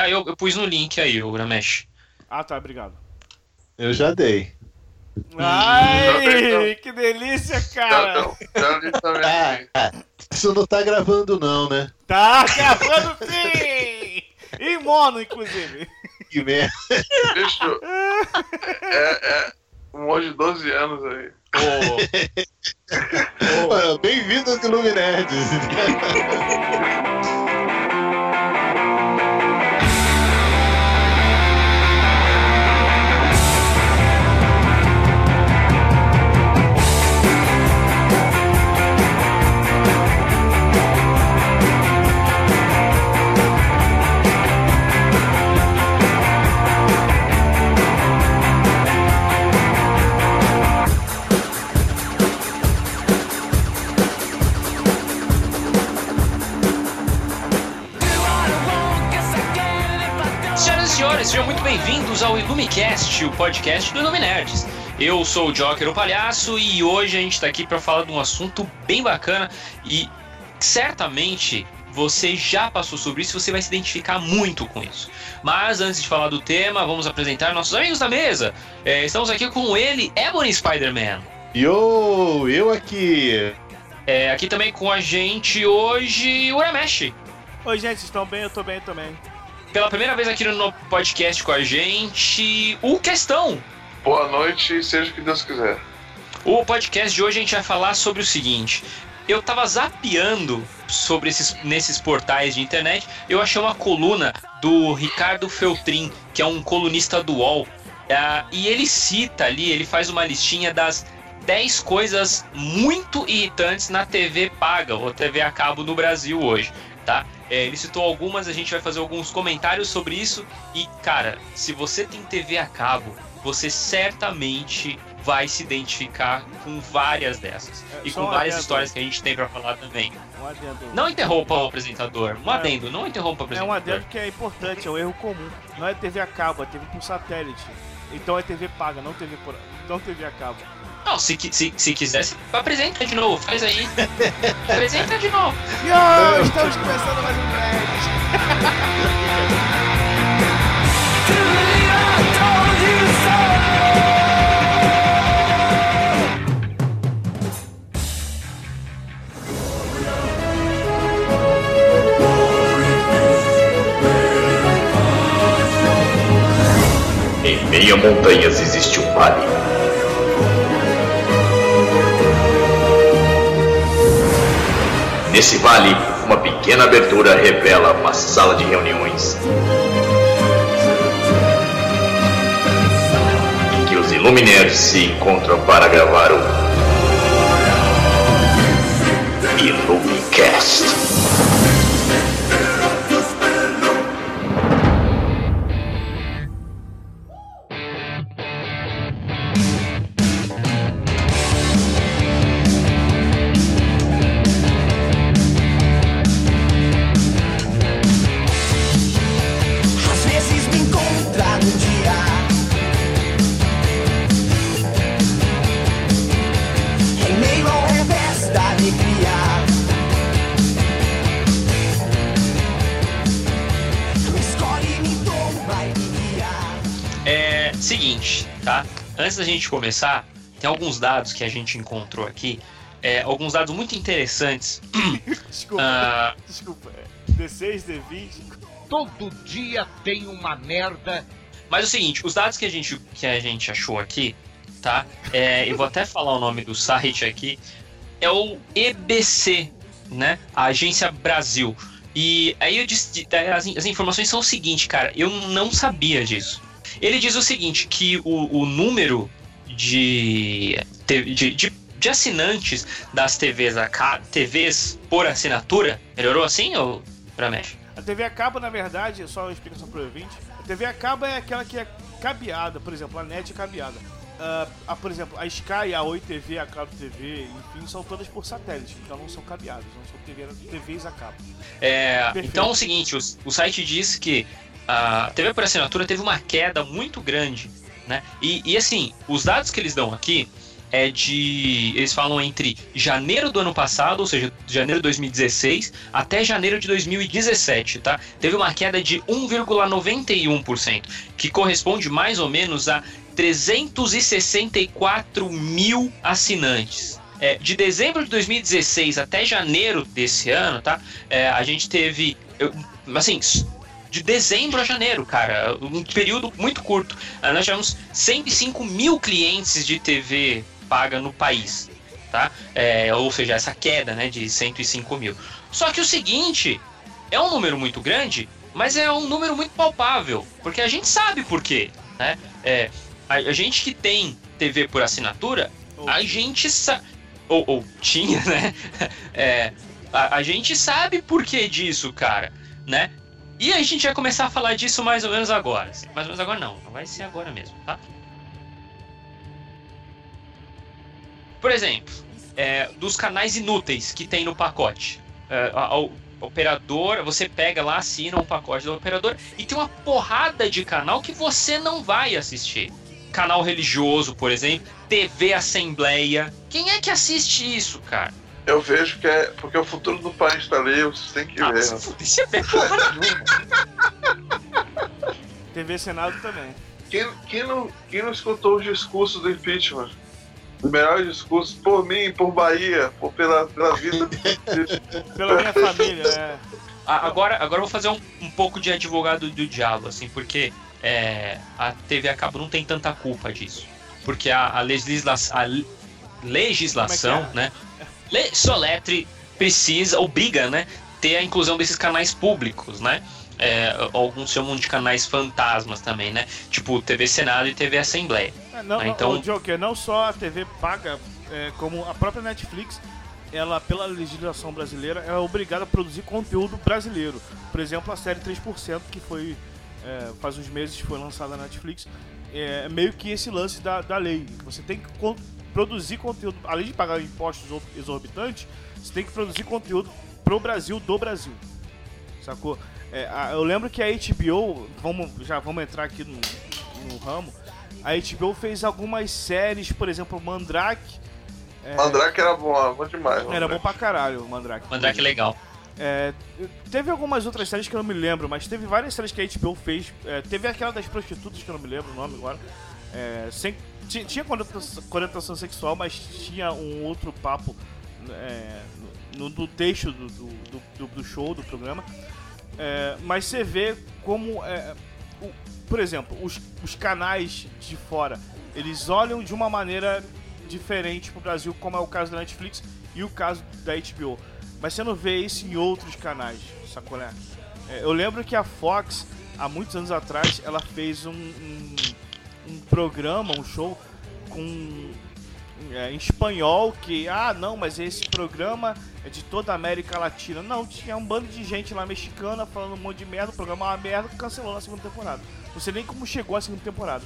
Ah, eu, eu pus no link aí, o Ramesh. Ah, tá, obrigado. Eu já dei. Ai, que delícia, cara! não. Ah, ah, isso não tá gravando não, né? Tá gravando sim! Em mono, inclusive. Que merda. Bicho, é, é um monte de 12 anos aí. Olha, Bem-vindo ao Clube senhores, sejam muito bem-vindos ao Ilumicast, o podcast do Ilume Nerds. Eu sou o Joker, o palhaço, e hoje a gente tá aqui para falar de um assunto bem bacana e certamente você já passou sobre isso e você vai se identificar muito com isso. Mas antes de falar do tema, vamos apresentar nossos amigos da mesa. É, estamos aqui com ele, Ebony Spider-Man. Yo, eu aqui. É, aqui também com a gente hoje, o Uramesh. Oi, gente, vocês estão bem? Eu tô bem também. Pela primeira vez aqui no podcast com a gente, o Questão. Boa noite seja o que Deus quiser. O podcast de hoje a gente vai falar sobre o seguinte. Eu tava zapeando sobre esses, nesses portais de internet, eu achei uma coluna do Ricardo Feltrin, que é um colunista do UOL. ah, e ele cita ali, ele faz uma listinha das 10 coisas muito irritantes na TV paga, ou TV a cabo no Brasil hoje, tá? É, ele citou algumas, a gente vai fazer alguns comentários sobre isso. E, cara, se você tem TV a cabo, você certamente vai se identificar com várias dessas. É, e com várias histórias que a gente tem pra falar também. Um adendo. Não interrompa o apresentador. Um É. adendo, não interrompa o É um apresentador. adendo que é importante, é um erro comum. Não é TV a cabo, é TV por satélite. Então é TV paga, não TV por. Não TV a cabo. Não, se, se, se quiser, se apresenta de novo, faz aí. apresenta de novo. Yo, estamos começando mais um Nerd. Em meio a montanhas existe um vale. Nesse vale, uma pequena abertura revela uma sala de reuniões. Em que os Illuminers se encontram para gravar o Illumicast. Seguinte, tá? Antes da gente começar, tem alguns dados que a gente encontrou aqui. é, alguns dados muito interessantes. Desculpa, Ah, desculpa. é D6, D20. Todo dia tem uma merda. Mas é o seguinte, os dados que a gente, que a gente achou aqui, tá? É, eu vou até falar o nome do site aqui. É o EBC, né? A Agência Brasil. E aí eu disse, as, as informações são o seguinte, cara, eu não sabia disso. Ele diz o seguinte, que o, o número de, de, de, de assinantes das TVs, a TVs por assinatura, melhorou assim, ou Ramesh? A TV a cabo, na verdade, só uma explicação pro ouvinte. A TV a cabo é aquela que é cabeada, por exemplo, a NET é cabeada. Ah, a, por exemplo, a Sky, a Oi TV, a Claro TV, enfim, são todas por satélite, então não são cabeadas, não são TV, TVs a cabo. É, então é o seguinte, o, o site diz que a TV por assinatura teve uma queda muito grande, né? E, e, assim, os dados que eles dão aqui é de. Eles falam entre janeiro do ano passado, ou seja, janeiro de 2016, até janeiro de 2017, tá? Teve uma queda de 1,91%, que corresponde mais ou menos a 364 mil assinantes. É, de dezembro de 2016 até janeiro desse ano, tá? É, a gente teve. eu- assim, de dezembro a janeiro, cara, um período muito curto. Ah, Nós tivemos 105 mil clientes de TV paga no país, tá? É, ou seja, essa queda, né, de 105 mil. Só que o seguinte, é um número muito grande, mas é um número muito palpável, porque a gente sabe por quê, né? É, a, a gente que tem TV por assinatura, a gente sabe. Ou, ou tinha, né? É, a, a gente sabe por que disso, cara, né? E a gente vai começar a falar disso mais ou menos agora. Mais ou menos agora não, vai ser agora mesmo, tá? Por exemplo, é, dos canais inúteis que tem no pacote. É, a- a- operadora, você pega lá, assina um pacote do operador e tem uma porrada de canal que você não vai assistir. Canal religioso, por exemplo, TV Assembleia. Quem é que assiste isso, cara? Eu vejo que é porque o futuro do país tá ali, vocês têm que Ah, ver. você vê porra nenhuma. TV Senado também. Quem, quem, não, quem não escutou os discursos do impeachment? Os melhores discursos por mim, por Bahia, por pela, pela vida. Pela minha família, é. Agora, agora eu vou fazer um, um pouco de advogado do diabo, assim, porque é, a TV a cabo não tem tanta culpa disso. Porque a, a, legisla a le- legislação, Como é né? Le Soletre precisa, obriga, né? Ter a inclusão desses canais públicos, né? É, alguns chamam de canais fantasmas também, né? Tipo TV Senado e TV Assembleia. É, não, não, então- o Joker, não só a TV paga, é, como a própria Netflix, ela, pela legislação brasileira, é obrigada a produzir conteúdo brasileiro. Por exemplo, a série 3%, que foi é, faz uns meses foi lançada na Netflix, é meio que esse lance da, da lei. Você tem que produzir conteúdo, além de pagar impostos exor- exorbitantes, você tem que produzir conteúdo pro Brasil, do Brasil. Sacou? É, a- eu lembro que a HBO, vamos, já vamos entrar aqui no, no ramo, a HBO fez algumas séries, por exemplo, Mandrake. É, Mandrake era bom, era bom demais. Era Mandrake. bom pra caralho o Mandrake. Mandrake legal. É, teve algumas outras séries que eu não me lembro, mas teve várias séries que a HBO fez. É, teve aquela das prostitutas que eu não me lembro o nome agora. É, sem- ti- tinha conotação, sexual, mas tinha um outro papo é, no, no texto do, do, do- do- show, do programa. É, mas você vê como, é, o- por exemplo, os, os canais de fora, eles olham de uma maneira diferente pro Brasil, como é o caso da Netflix e o caso da HBO. Mas você não vê isso em outros canais, sacou, né? É, eu lembro que a Fox, há muitos anos atrás, ela fez um, um, um programa, um show com é, em espanhol que, ah, não, mas esse programa é de toda a América Latina. Não, tinha um bando de gente lá mexicana falando um monte de merda, o programa é uma merda, cancelou na segunda temporada. Não sei nem como chegou a segunda temporada.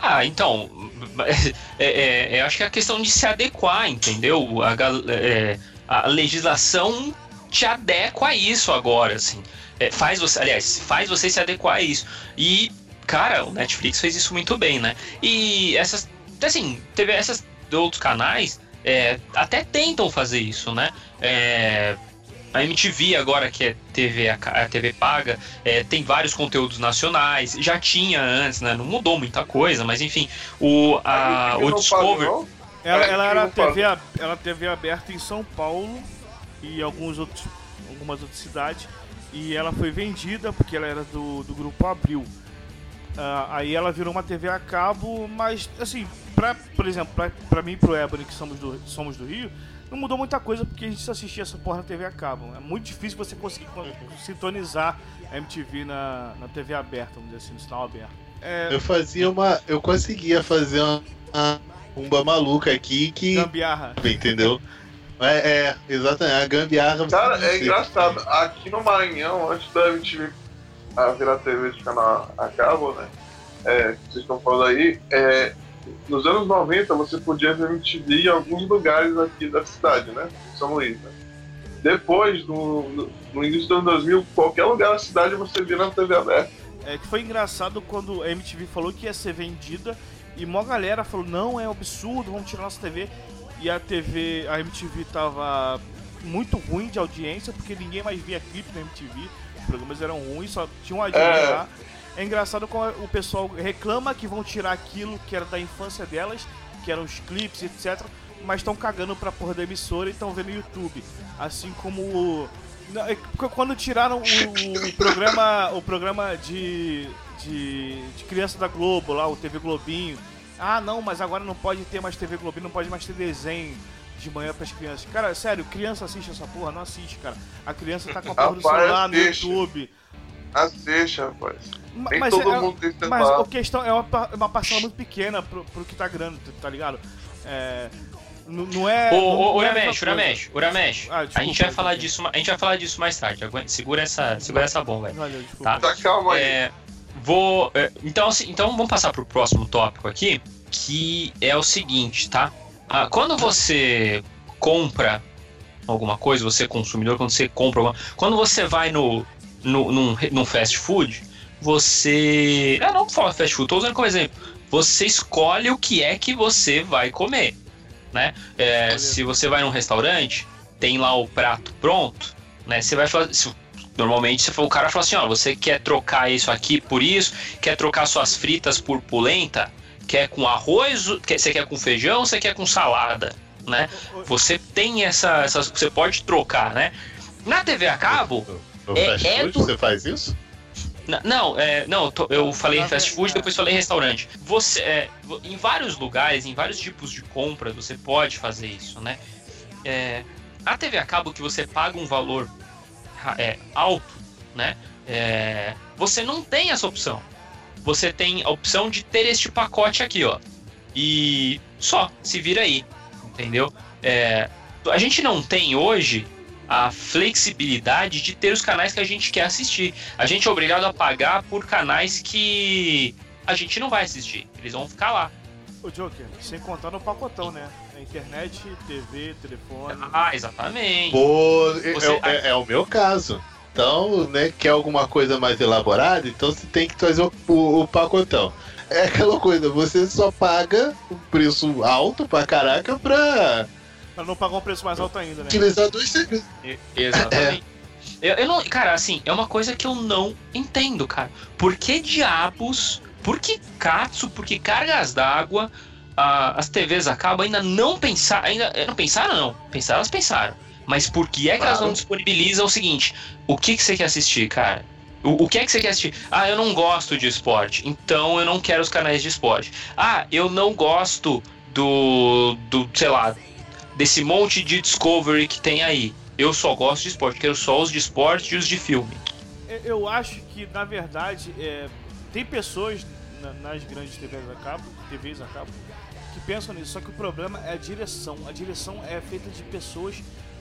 Ah, então, é, é, é, acho que é a questão de se adequar, entendeu? A, é, a legislação te adequa a isso agora, assim. É, faz você, aliás, faz você se adequar a isso. E, cara, o Netflix fez isso muito bem, né? E essas, assim, teve essas outros canais é, até tentam fazer isso, né? É, a MTV agora que é TV, a TV paga, é, tem vários conteúdos nacionais, já tinha antes, né? Não mudou muita coisa, mas enfim, o, a, o Discover. paga? Ela, É, ela era. TV, a- ela TV aberta em São Paulo e alguns outros, algumas outras cidades. E ela foi vendida porque ela era do, do grupo Abril. Ah, aí ela virou uma TV a cabo, mas assim, pra, por exemplo, pra, pra mim e pro Ebony, que somos do, somos do Rio, não mudou muita coisa porque a gente só assistia essa porra na TV a cabo. É muito difícil você conseguir con- sintonizar a MTV na, na TV aberta, vamos dizer assim, no sinal aberto. É, Eu fazia uma. Eu conseguia fazer uma, uma umba maluca aqui que. gambiarra. Entendeu? É, é, exatamente. A gambiarra. Cara, é engraçado. Aqui no Maranhão, antes da MTV a virar TV de canal a cabo, né? É, que vocês estão falando aí, é, nos anos 90 você podia ver MTV em alguns lugares aqui da cidade, né? São Luís, né? Depois, no, no, no início dos anos 2000, qualquer lugar da cidade você via na TV aberta. É que foi engraçado quando a MTV falou que ia ser vendida E uma galera falou, não, é absurdo, vamos tirar nossa TV. E a TV, a MTV tava muito ruim de audiência, porque ninguém mais via clipe na MTV. Programas eram ruins, só tinha um AD É. lá. É engraçado como o pessoal reclama que vão tirar aquilo que era da infância delas, que eram os clipes, etc. Mas estão cagando pra porra da emissora e estão vendo no YouTube. Assim como. o- é Quando tiraram o, o programa. O programa de, de. de criança da Globo, lá, o TV Globinho. Ah não, mas agora não pode ter mais TV Globinho, não pode mais ter desenho de manhã pras crianças. Cara, sério, criança assiste essa porra? Não assiste, cara. A criança tá com a porra do celular no. YouTube. Assiste, rapaz. Nem mas todo é- mundo tem Mas celular. a questão é uma, pa- uma parcela muito pequena pro, pro que tá grande, tá ligado? É, não é. Ô, ô, é Uramesh. Uramesh, Uramesh. Ah, a gente vai falar desculpa. disso, a gente vai falar disso mais tarde. Aguenta- segura essa, segura essa bomba aí. Valeu, desculpa. Tá. Tá, calma aí. É, vou. é, então, assim, então vamos passar pro próximo tópico aqui, que é o seguinte, tá? Ah, quando você compra alguma coisa, você é consumidor, quando você compra alguma, quando você vai no, no num, num fast food, você, ah, não fala fast food, tô usando como exemplo. Você escolhe o que é que você vai comer, né? É, se você vai num restaurante, tem lá o prato pronto, né? Você vai fazer, se- Normalmente você o cara fala assim, ó, você quer trocar isso aqui por isso, quer trocar suas fritas por polenta, quer com arroz, quer, você quer com feijão, você quer com salada, né? Você tem essa, essas, você pode trocar, né? Na TV a cabo, No É- fast é food do- você faz isso? não, é, não, eu falei fast food, é. depois falei restaurante. Você, é, em vários lugares, em vários tipos de compras, você pode fazer isso, né? É, a TV a cabo que você paga um valor é, alto, né? É, você não tem essa opção. Você tem a opção de ter este pacote aqui, ó. E só, se vira aí, entendeu? É, a gente não tem hoje a flexibilidade de ter os canais que a gente quer assistir. A gente é obrigado a pagar por canais que a gente não vai assistir. Eles vão ficar lá. Ô, Joker, sem contar no pacotão, né? A internet, TV, telefone. Ah, exatamente. Pô, é- Você- é, é- é o meu caso. Então, né, quer alguma coisa mais elaborada, então você tem que trazer o, o- o pacotão. É aquela coisa, você só paga um preço alto pra caraca pra Pra não pagar um preço mais alto ainda, né? utilizar dois serviços. Exatamente. Eu, eu não, cara, assim, é uma coisa que eu não entendo, cara. Por que diabos, por que Katsu, por que cargas d'água, ah, as TVs acabam ainda não pensar, ainda não pensaram não, pensaram, elas pensaram. Mas por que é que elas Claro. não disponibilizam o seguinte? O que que você quer assistir, cara? O, o que é que você quer assistir? Ah, eu não gosto de esporte, então eu não quero os canais de esporte. Ah, eu não gosto do, do sei lá, desse monte de Discovery que tem aí. Eu só gosto de esporte, quero só os de esporte e os de filme. Eu- acho que, na verdade, é, tem pessoas na- nas grandes TVs a cabo, TVs a cabo que pensam nisso, só que o problema é a direção. A direção é feita de pessoas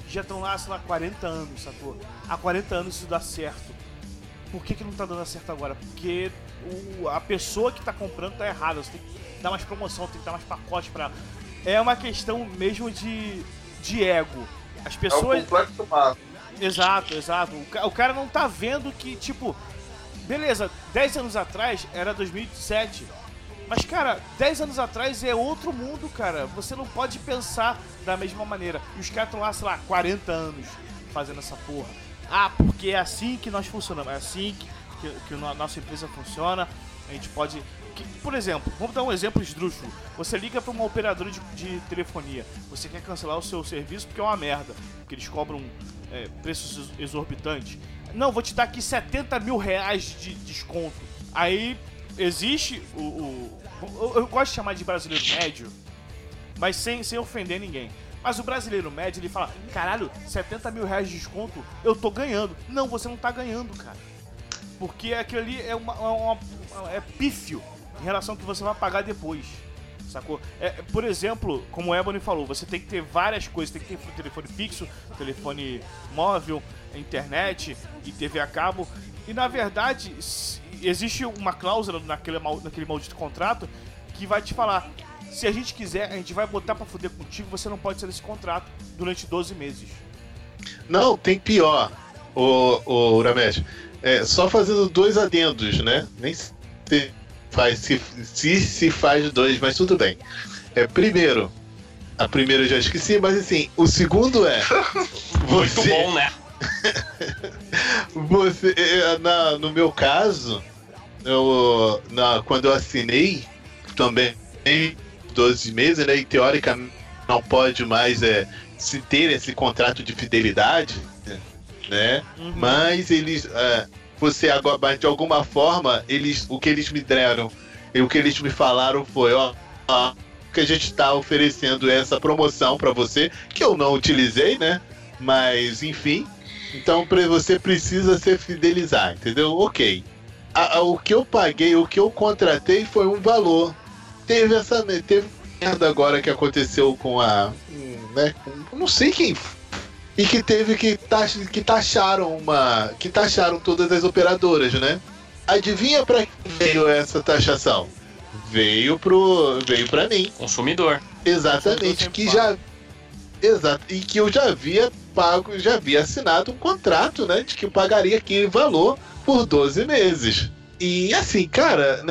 já estão lá, sei lá, 40 anos, sacou? Há 40 anos isso dá certo. Por que, que não tá dando certo agora? Porque o- a pessoa que tá comprando tá errada. Você tem que dar mais promoção, tem que dar mais pacote pra ela. É uma questão mesmo de, de ego. As É o pessoas. complexo máximo. Exato, exato. O cara não tá vendo que, tipo, beleza, 10 anos atrás era 2007. Mas, cara, 10 anos atrás é outro mundo, cara. Você não pode pensar da mesma maneira. E os caras estão lá, sei lá, 40 anos fazendo essa porra. Ah, porque é assim que nós funcionamos. É assim que, que, que a nossa empresa funciona. A gente pode. que- por exemplo, vamos dar um exemplo esdrúxulo. Você liga para uma operadora de, de telefonia. Você quer cancelar o seu serviço porque é uma merda. Porque eles cobram é, preços ex- exorbitantes. Não, vou te dar aqui 70 mil reais de desconto. Aí existe o. o- eu, eu gosto de chamar de brasileiro médio, mas sem, sem ofender ninguém. Mas o brasileiro médio ele fala: caralho, 70 mil reais de desconto, eu tô ganhando. Não, você não tá ganhando, cara. Porque aquilo ali é, uma, uma- uma- é pífio em relação ao que você vai pagar depois. Sacou? É, por exemplo, como o Ebony falou, você tem que ter várias coisas. Tem que ter telefone fixo, telefone móvel, internet e TV a cabo. E na verdade, existe uma cláusula naquele, mal- naquele maldito contrato que vai te falar: se a gente quiser, a gente vai botar pra fuder contigo, você não pode sair desse contrato durante 12 meses. Não, tem pior, o, o Uramesh. É, só fazendo dois adendos, né? Nem sei faz se, se se faz dois, mas tudo bem. É primeiro. A primeira eu já esqueci, mas assim, o segundo é. Muito Você, bom, né? você eh, na, no meu caso, eu, na, quando eu assinei também 12 meses, né? E teoricamente não pode mais é, se ter esse contrato de fidelidade, né? Uhum. Mas eles. é, você agora, mas de alguma forma, eles, o que eles me deram, e o que eles me falaram foi, ó, ó, que a gente está oferecendo essa promoção para você, que eu não utilizei, né? Mas enfim. Então você precisa se fidelizar, entendeu? Ok. A- a- o que eu paguei, o que eu contratei foi um valor. Teve essa teve merda agora que aconteceu com a, né? com- não sei quem e que teve que tax, que taxaram uma, que taxaram todas as operadoras, né? Adivinha para quem veio essa taxação? Veio pro, veio para mim. Consumidor. Exatamente, sempre que já Exato, e que eu já havia pago, já havia assinado um contrato, né, de que pagaria aquele valor por 12 meses. E assim, cara,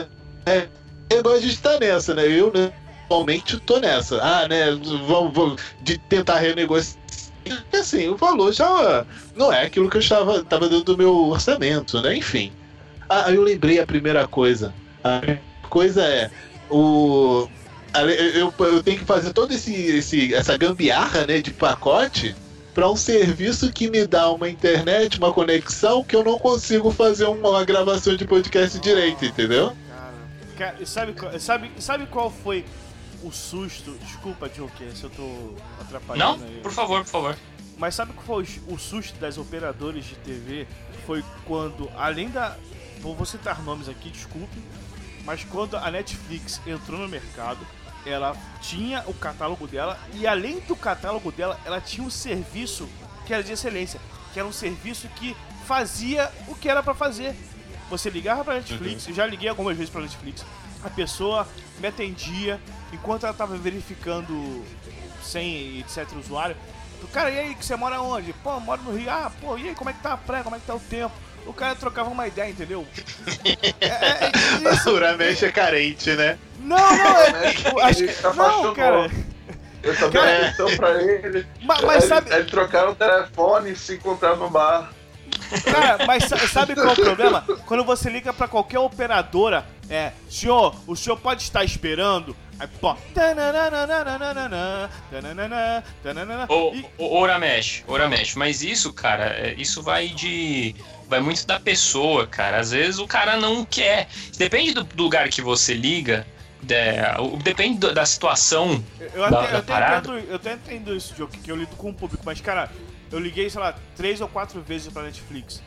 né, igual a gente tá nessa, né? Eu né, atualmente tô nessa. Ah, né, vamos, vamos de tentar renegociar. Assim, o valor já não é aquilo que eu estava tava dentro do meu orçamento, né? Enfim. Ah, eu lembrei a primeira coisa. A primeira coisa é o eu, eu tenho que fazer toda esse, esse, essa gambiarra né, de pacote para um serviço que me dá uma internet, uma conexão que eu não consigo fazer uma, uma gravação de podcast direito, entendeu? Cara, cara, sabe, qual- sabe, sabe qual foi o susto? Desculpa, Joker, se eu tô atrapalhando Não? aí. Por favor, por favor. Mas sabe qual foi o susto das operadoras de TV? Foi quando, além da. Vou vou citar nomes aqui, desculpe. Mas quando a Netflix entrou no mercado, ela tinha o catálogo dela e além do catálogo dela, ela tinha um serviço que era de excelência, que era um serviço que fazia o que era pra fazer. Você ligava pra Netflix, eu já liguei algumas vezes pra Netflix, a pessoa me atendia enquanto ela tava verificando sem etc usuário. Cara, e aí, que você mora onde? Pô, eu moro no Rio. Ah, pô, e aí, como é que tá a praia? Como é que tá o tempo? O cara trocava uma ideia, entendeu? É, é, é isso. O Uramesh é carente, né? Não, não, é, Ele eu acho que, não, apaixonou. cara. Eu só dei Cara, atenção pra ele. Mas, mas Aí sabe, Eles trocaram o telefone e se encontraram no bar. cara, mas sa- sabe qual é o problema? Quando você liga pra qualquer operadora, é, senhor, o senhor pode estar esperando. Aí, pô, tananana, tananana, tananana, Ô, e- ô, Uramesh, Uramesh, mas isso, cara, é, isso vai de. Vai muito da pessoa, cara. Às vezes o cara não quer. Depende do, lugar que você liga, é, o- depende do- da situação. Eu da- até, da eu, até parada. entendo, eu entendo isso, Joe, que eu lido com o público, mas, cara, eu liguei, sei lá, três ou quatro vezes pra Netflix.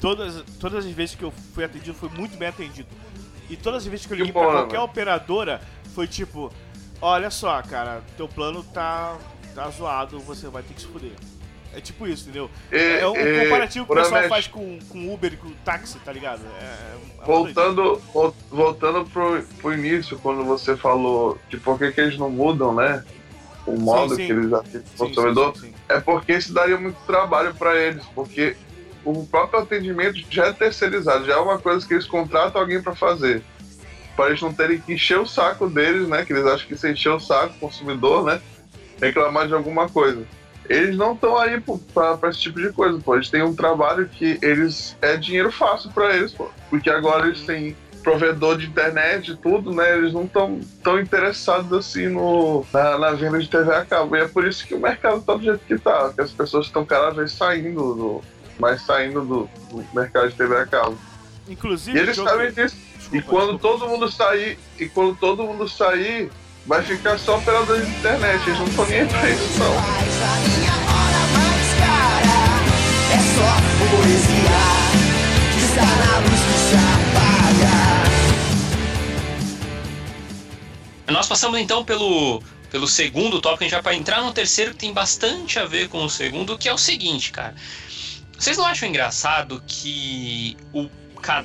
Todas, todas as vezes que eu fui atendido, foi muito bem atendido. E todas as vezes que eu Que liguei bom, pra qualquer operadora, foi tipo, olha só, cara, teu plano tá, tá zoado, você vai ter que se fuder. É tipo isso, entendeu? E- é um e- comparativo que o pessoal faz com, com Uber e com táxi, tá ligado? É, é. Voltando, vol- voltando pro, pro início, quando você falou de por que, que eles não mudam, né? O modo sim. que eles atendem o Sim, consumidor, sim, sim, sim. é porque isso daria muito trabalho para eles, porque o próprio atendimento já é terceirizado, já é uma coisa que eles contratam alguém para fazer. Para eles não terem que encher o saco deles, né? Que eles acham que se encher o saco, o consumidor, né? Reclamar de alguma coisa. Eles não estão aí para esse tipo de coisa, pô. Eles têm um trabalho que eles é dinheiro fácil para eles, pô. Porque agora eles têm provedor de internet e tudo, né? Eles não estão tão interessados assim no, na, na venda de TV a cabo. E é por isso que o mercado tá do jeito que tá. Que as pessoas estão cada vez saindo do. mais saindo do, do mercado de TV a cabo. Inclusive, E eles sabem disso. Desculpa, E quando desculpa. todo mundo sair, e quando todo mundo sair, vai ficar só operador de internet. Eles não estão nem aí pra isso, não. É só poesia que está na luz que se apaga. Nós passamos então pelo, pelo segundo tópico, a gente vai para entrar no terceiro que tem bastante a ver com o segundo, que é o seguinte, cara. Vocês não acham engraçado que o,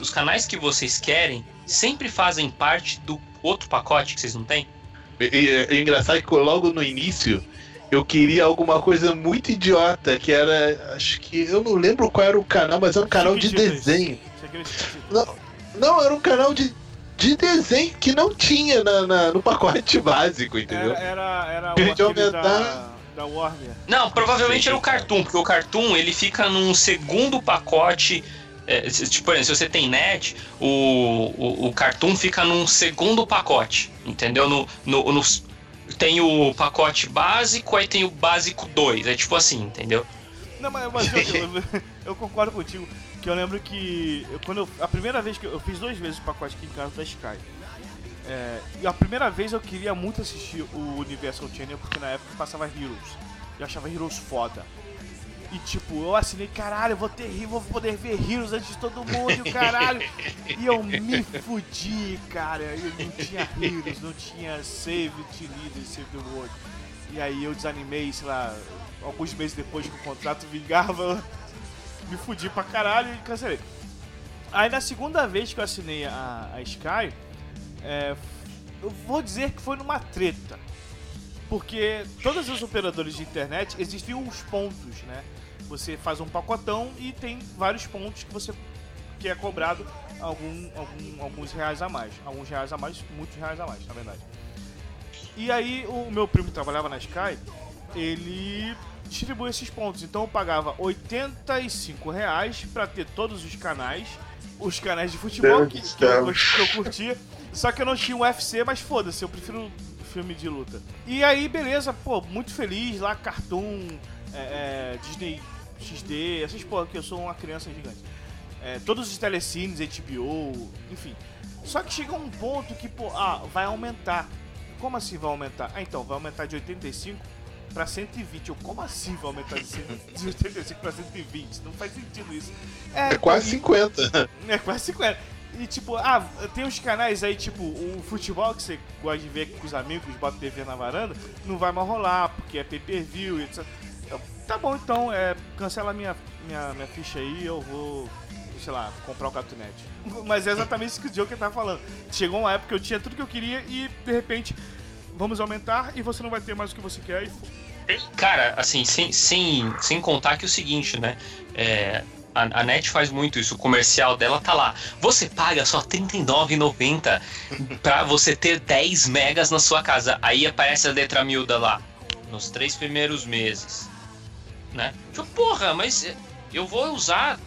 os canais que vocês querem sempre fazem parte do outro pacote que vocês não têm? E, e- é engraçado que logo no início eu queria alguma coisa muito idiota, que era. Acho que. Eu não lembro qual era o canal, mas era um canal de desenho. Não, não, era um canal de. de desenho que não tinha na, na- no pacote básico, entendeu? Era, era, era o aumentar- da, da Warner. Não, provavelmente era o Cartoon, porque o Cartoon ele fica num segundo pacote. É, tipo, por exemplo, se você tem net, o, o, o Cartoon fica num segundo pacote, entendeu? No, no, no- tem o pacote básico, aí tem o básico 2, é tipo assim, entendeu? Não, mas, mas eu, eu- eu concordo contigo, que eu lembro que eu- quando eu, a primeira vez que eu, eu fiz duas vezes o pacote aqui em casa da Sky. É, e a primeira vez eu queria muito assistir o Universal Channel porque na época passava Heroes. Eu achava Heroes foda. E tipo, eu assinei, caralho, eu vou ter vou poder ver Heroes antes de todo mundo, e caralho. E eu me fudi, cara. Eu não tinha Heroes, não tinha Save the Leader, Save the World. E aí eu desanimei, sei lá, alguns meses depois que o contrato vingava, me fudi pra caralho e cancelei. Aí na segunda vez que eu assinei a, a Sky, é, eu vou dizer que foi numa treta. Porque todos os operadores de internet existem uns pontos, né? Você faz um pacotão e tem vários pontos que você que é cobrado algum, algum- alguns reais a mais. Alguns reais a mais, muitos reais a mais, na verdade. E aí o meu primo que trabalhava na Sky, ele distribui esses pontos. Então eu pagava 85 reais pra ter todos os canais, os canais de futebol que, que eu, que eu curtia. Só que eu não tinha o UFC, mas foda-se, eu prefiro filme de luta. E aí, beleza, pô, muito feliz lá, Cartoon, é, é, Disney XD, essas porra que eu sou uma criança gigante. É, todos os telecines, HBO, enfim. Só que chega um ponto que, pô, ah, vai aumentar. Como assim vai aumentar? Ah, então, vai aumentar de 85 pra 120. Eu, como assim vai aumentar de, 100 de 85 pra 120? Não faz sentido isso. É quase 50. É quase 50. E tipo, ah, tem uns canais aí, tipo, o futebol que você gosta de ver com os amigos, bota TV na varanda, não vai mais rolar, porque é pay per view, etc. Eu, tá bom, então, é, cancela minha, minha, minha ficha aí, eu vou, sei lá, comprar o Cartoonnet. Mas é exatamente isso que o Joker tá falando. Chegou uma época que eu tinha tudo que eu queria e, de repente, vamos aumentar e você não vai ter mais o que você quer e Cara, assim, sem, sem, sem contar que é o seguinte, né? É, a, a NET faz muito isso, o comercial dela tá lá. Você paga só R$ 39,90 pra você ter 10 megas na sua casa. Aí aparece a letra miúda lá, nos três primeiros meses. Né? Tipo, porra, mas eu vou usar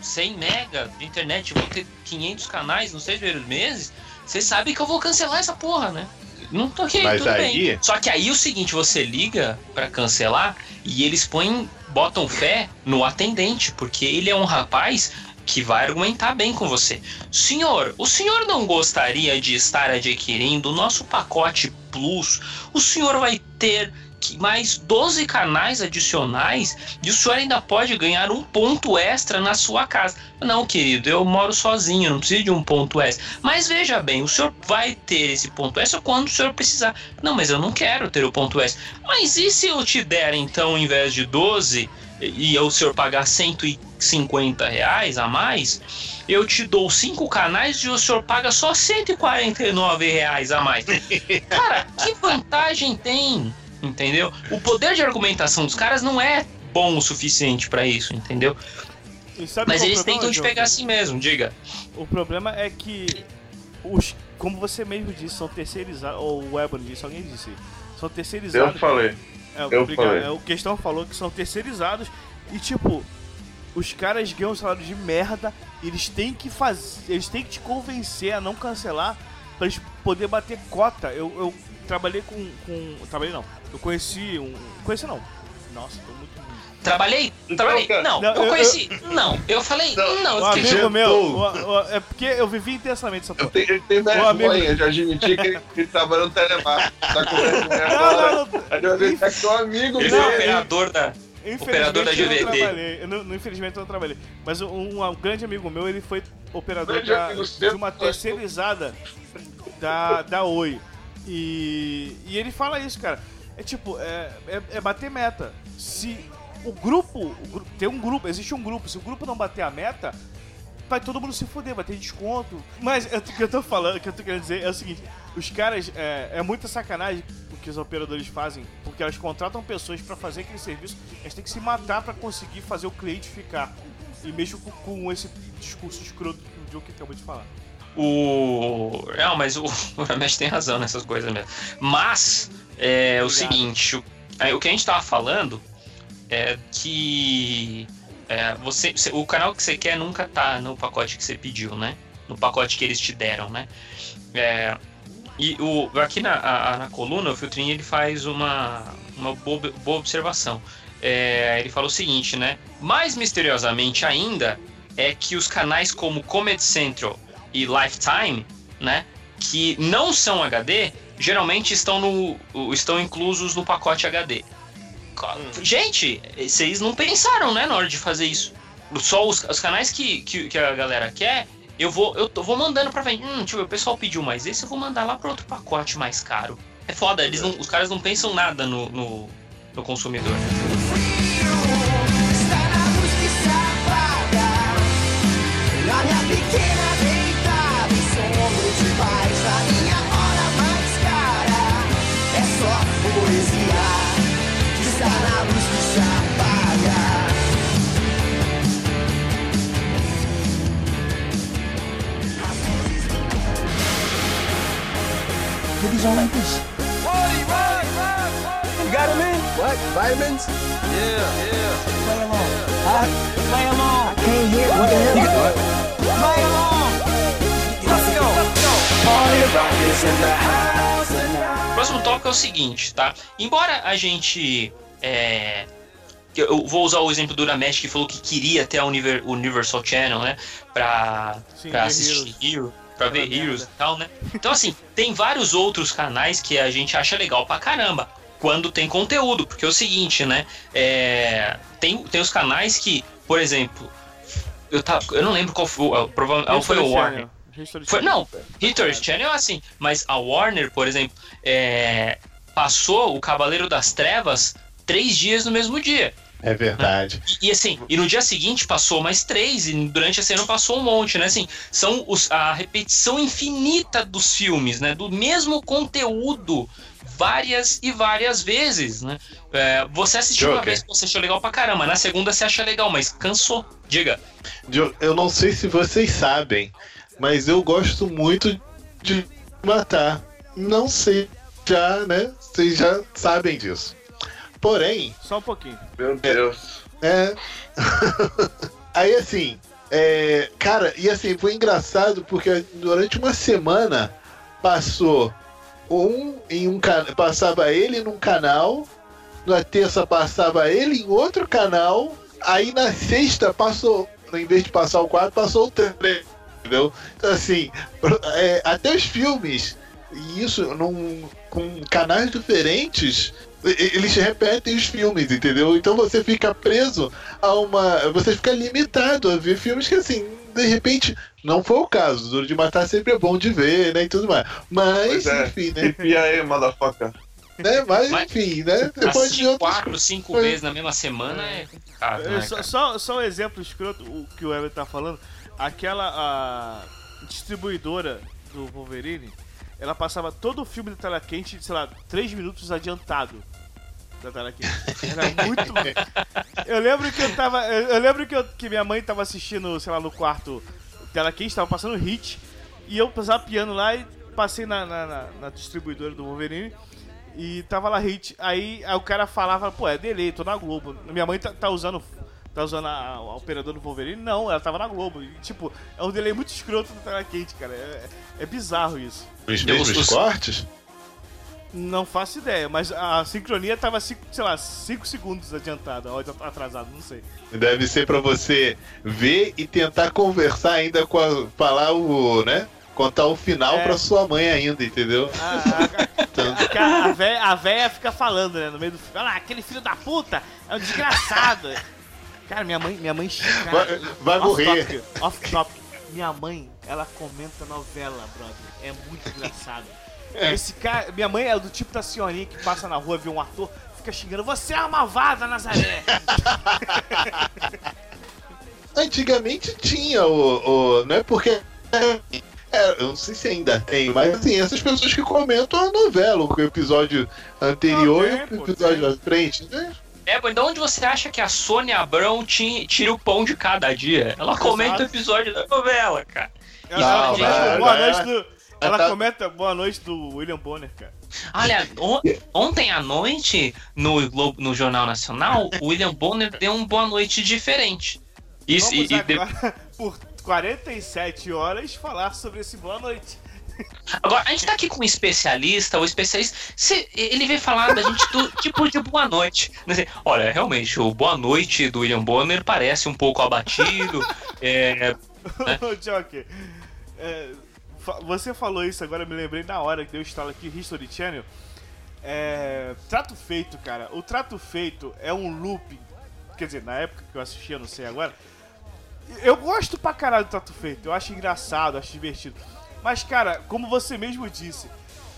100 mega de internet, vou ter 500 canais nos três primeiros meses. Você sabe que eu vou cancelar essa porra, né? Não tô ok, Mas tudo aí- bem. Só que aí o seguinte, você liga pra cancelar e eles põem, botam fé no atendente, porque ele é um rapaz que vai argumentar bem com você. Senhor, o senhor não gostaria de estar adquirindo o nosso pacote Plus? O senhor vai ter mais 12 canais adicionais e o senhor ainda pode ganhar um ponto extra na sua casa. Não, querido, eu moro sozinho, não preciso de um ponto extra. Mas veja bem, o senhor vai ter esse ponto extra quando o senhor precisar. Não, mas eu não quero ter o ponto extra. Mas e se eu te der, então, ao invés de 12, e o senhor pagar 150 reais a mais, eu te dou cinco canais e o senhor paga só 149 reais a mais. Cara, que vantagem tem? Entendeu? O poder de argumentação dos caras não é bom o suficiente pra isso, entendeu? Mas eles problema, tentam te pegar assim mesmo, diga. O problema é que os, como você mesmo disse, são terceirizados, ou o Ebony disse, alguém disse, são Eu terceirizados. falei. É, eu obrigado. falei. É, o questão falou que são terceirizados e tipo, os caras ganham um salário de merda, eles têm que fazer, eles têm que te convencer a não cancelar pra eles poder bater cota. Eu, eu trabalhei com, com, trabalhei não, eu conheci um, conheci não. Nossa, tô muito ruim. Trabalhei? Trabalhei? Não, Não, eu eu- conheci. Não, eu falei. Não, Não, Um eu amigo meu, o- o- é porque eu vivi intensamente essa Eu porra. tenho, ele tem Ô, amigo- vergonha de admitir que ele, ele trabalha no telemarketing. Tá com vergonha Não, não, não. Aí ver que é seu amigo Esse é operador da. Operador da Infelizmente eu não GVT. trabalhei. Eu não, não- infelizmente eu não trabalhei. Mas um, um grande amigo meu, ele foi operador da- de uma terceirizada da, da Oi. E, e ele fala isso, cara. É tipo, é, é, é bater meta. Se o grupo, o tem um grupo, existe um grupo, se o grupo não bater a meta, vai todo mundo se fuder, vai ter desconto. Mas o que eu tô falando, o que eu tô querendo dizer é o seguinte: os caras, é, é muita sacanagem o que os operadores fazem, porque elas contratam pessoas pra fazer aquele serviço, elas têm que se matar pra conseguir fazer o cliente ficar. E mesmo com, com esse discurso escroto que o Joker acabou de falar. O. Não, mas o, o Ramesh tem razão nessas coisas mesmo. Mas, é o Obrigado. seguinte: o, é, o que a gente tava falando é que. é, você, você- o canal que você quer nunca tá no pacote que você pediu, né? No pacote que eles te deram, né? É, e o, aqui na, a- na coluna, o Filtrinho ele faz uma, uma boa, boa observação. É, ele fala o seguinte, né? Mais misteriosamente ainda é que os canais como Comedy Central e Lifetime, né? Que não são HD, geralmente estão, no, estão inclusos no pacote HD. Co- Gente, vocês não pensaram, né, na hora de fazer isso. Só os, os canais que, que, que a galera quer, eu vou, eu tô- vou mandando pra frente. Hum, ver, o pessoal pediu mais esse, eu vou mandar lá pra outro pacote mais caro. É foda, eles não, os caras não pensam nada no, no, no consumidor. Poesia Que está na luz que se apaga You got him in? What? Vitamins? Yeah, yeah. Play along. Huh? Play along. I can't hear. What the hell? Play along. Let's go. Let's go. Party rock is in the house tonight. O próximo tópico é o seguinte, tá? Embora a gente. É, eu vou usar o exemplo do Uramesh que falou que queria ter a Univer- Universal Channel, né? Pra, Sim, pra assistir Heroes. Hero, pra ver Heroes e tal, né? Então, assim, tem vários outros canais que a gente acha legal pra caramba. Quando tem conteúdo, porque é o seguinte, né? É, tem, tem os canais que, por exemplo, eu, tava, eu não lembro qual foi, provavelmente ah, foi o Warner. History Foi- Channel. não, History Channel é assim, mas a Warner, por exemplo, é, passou o Cavaleiro das Trevas três dias no mesmo dia. É verdade. E, e, assim, e no dia seguinte passou mais três, e durante a semana passou um monte, né? Assim, são os, a repetição infinita dos filmes, né? Do mesmo conteúdo várias e várias vezes, né? É, você assistiu uma Joker. vez, você achou legal pra caramba, na segunda você acha legal, mas cansou. Diga. Eu- Eu não sei se vocês sabem, mas eu gosto muito de matar. Não sei já, né? Vocês já sabem disso. Porém, Só um pouquinho. Meu Deus. É. Aí assim, é, cara, e assim, foi engraçado porque durante uma semana passou um em um canal, passava ele num canal, na terça passava ele em outro canal, aí na sexta passou, em vez de passar o quadro, passou o três, entendeu? Então assim, é, até os filmes, e isso num, com canais diferentes, eles repetem os filmes, entendeu? Então você fica preso a uma. Você fica limitado a ver filmes que assim, de repente, não foi o caso. Duro de Matar sempre é bom de ver, né? E tudo mais. Mas, Pois é. enfim, né? E aí, motherfucker? né? Mas, Mas- enfim, né? Assistir ver outras quatro, cinco coisas. vezes na mesma semana é complicado, É, né, só, só, só um exemplo escroto, o que o Ever tá falando. Aquela a distribuidora do Wolverine, ela passava todo o filme da tela quente, sei lá, 3 minutos adiantado da tela quente. Era muito. eu lembro que eu tava. Eu, lembro que, eu- que minha mãe tava assistindo, sei lá, no quarto tela quente, tava passando hit. E eu zapeando lá e passei na, na, na- na distribuidora do Wolverine. E tava lá hit. Aí, aí o cara falava, pô, é delay, tô na Globo. Minha mãe tá, tá usando. Tá usando a, a operadora do Wolverine? Não, ela tava na Globo. E, tipo, é um delay muito escroto do tela quente, cara. É, é bizarro isso. Os mesmos os- cortes? Não faço ideia, mas a sincronia tava, sei lá, 5 segundos adiantada, ou atrasado, não sei. Deve ser pra você ver e tentar conversar ainda com a. falar o. né? Contar o final É. pra sua mãe ainda, entendeu? A, a, a, a, véia, a véia fica falando, né, no meio do filme. Olha lá, aquele filho da puta é um desgraçado. Cara, minha mãe, minha mãe, cara, Vai, vai off morrer. Topic, off topic. Minha mãe, ela comenta novela, brother. É muito engraçado. Esse cara, minha mãe é do tipo da senhorinha que passa na rua, vê um ator, fica xingando, você é uma malvada, Nazaré. Antigamente tinha o. o não é porque. É, eu não sei se ainda tem, mas assim, essas pessoas que comentam a novela, o episódio anterior Não, e tem, o pô, episódio à frente, né? É, mas de onde você acha que a Sônia Abrão ti- tira o pão de cada dia? Ela comenta o episódio da novela, cara. Ela, Não, comenta vai, boa noite do. Ela tá- comenta boa noite do William Bonner, cara. Olha, on- ontem à noite, no, Globo, no Jornal Nacional, o William Bonner deu um boa noite diferente. Isso, e, Vamos e de- agora, por 47 horas, falar sobre esse boa noite. Agora, a gente tá aqui com um especialista, o especialista, se- ele veio falar da gente do tipo de boa noite. Olha, realmente, o boa noite do William Bonner parece um pouco abatido. é, Ô, Joker, é, você falou isso agora, eu me lembrei na hora que deu instalo aqui History Channel. É, trato feito, cara. O trato feito é um looping. Quer dizer, na época que eu assistia, não sei agora. Eu gosto pra caralho do trato feito. Eu acho engraçado, acho divertido. Mas, cara, como você mesmo disse,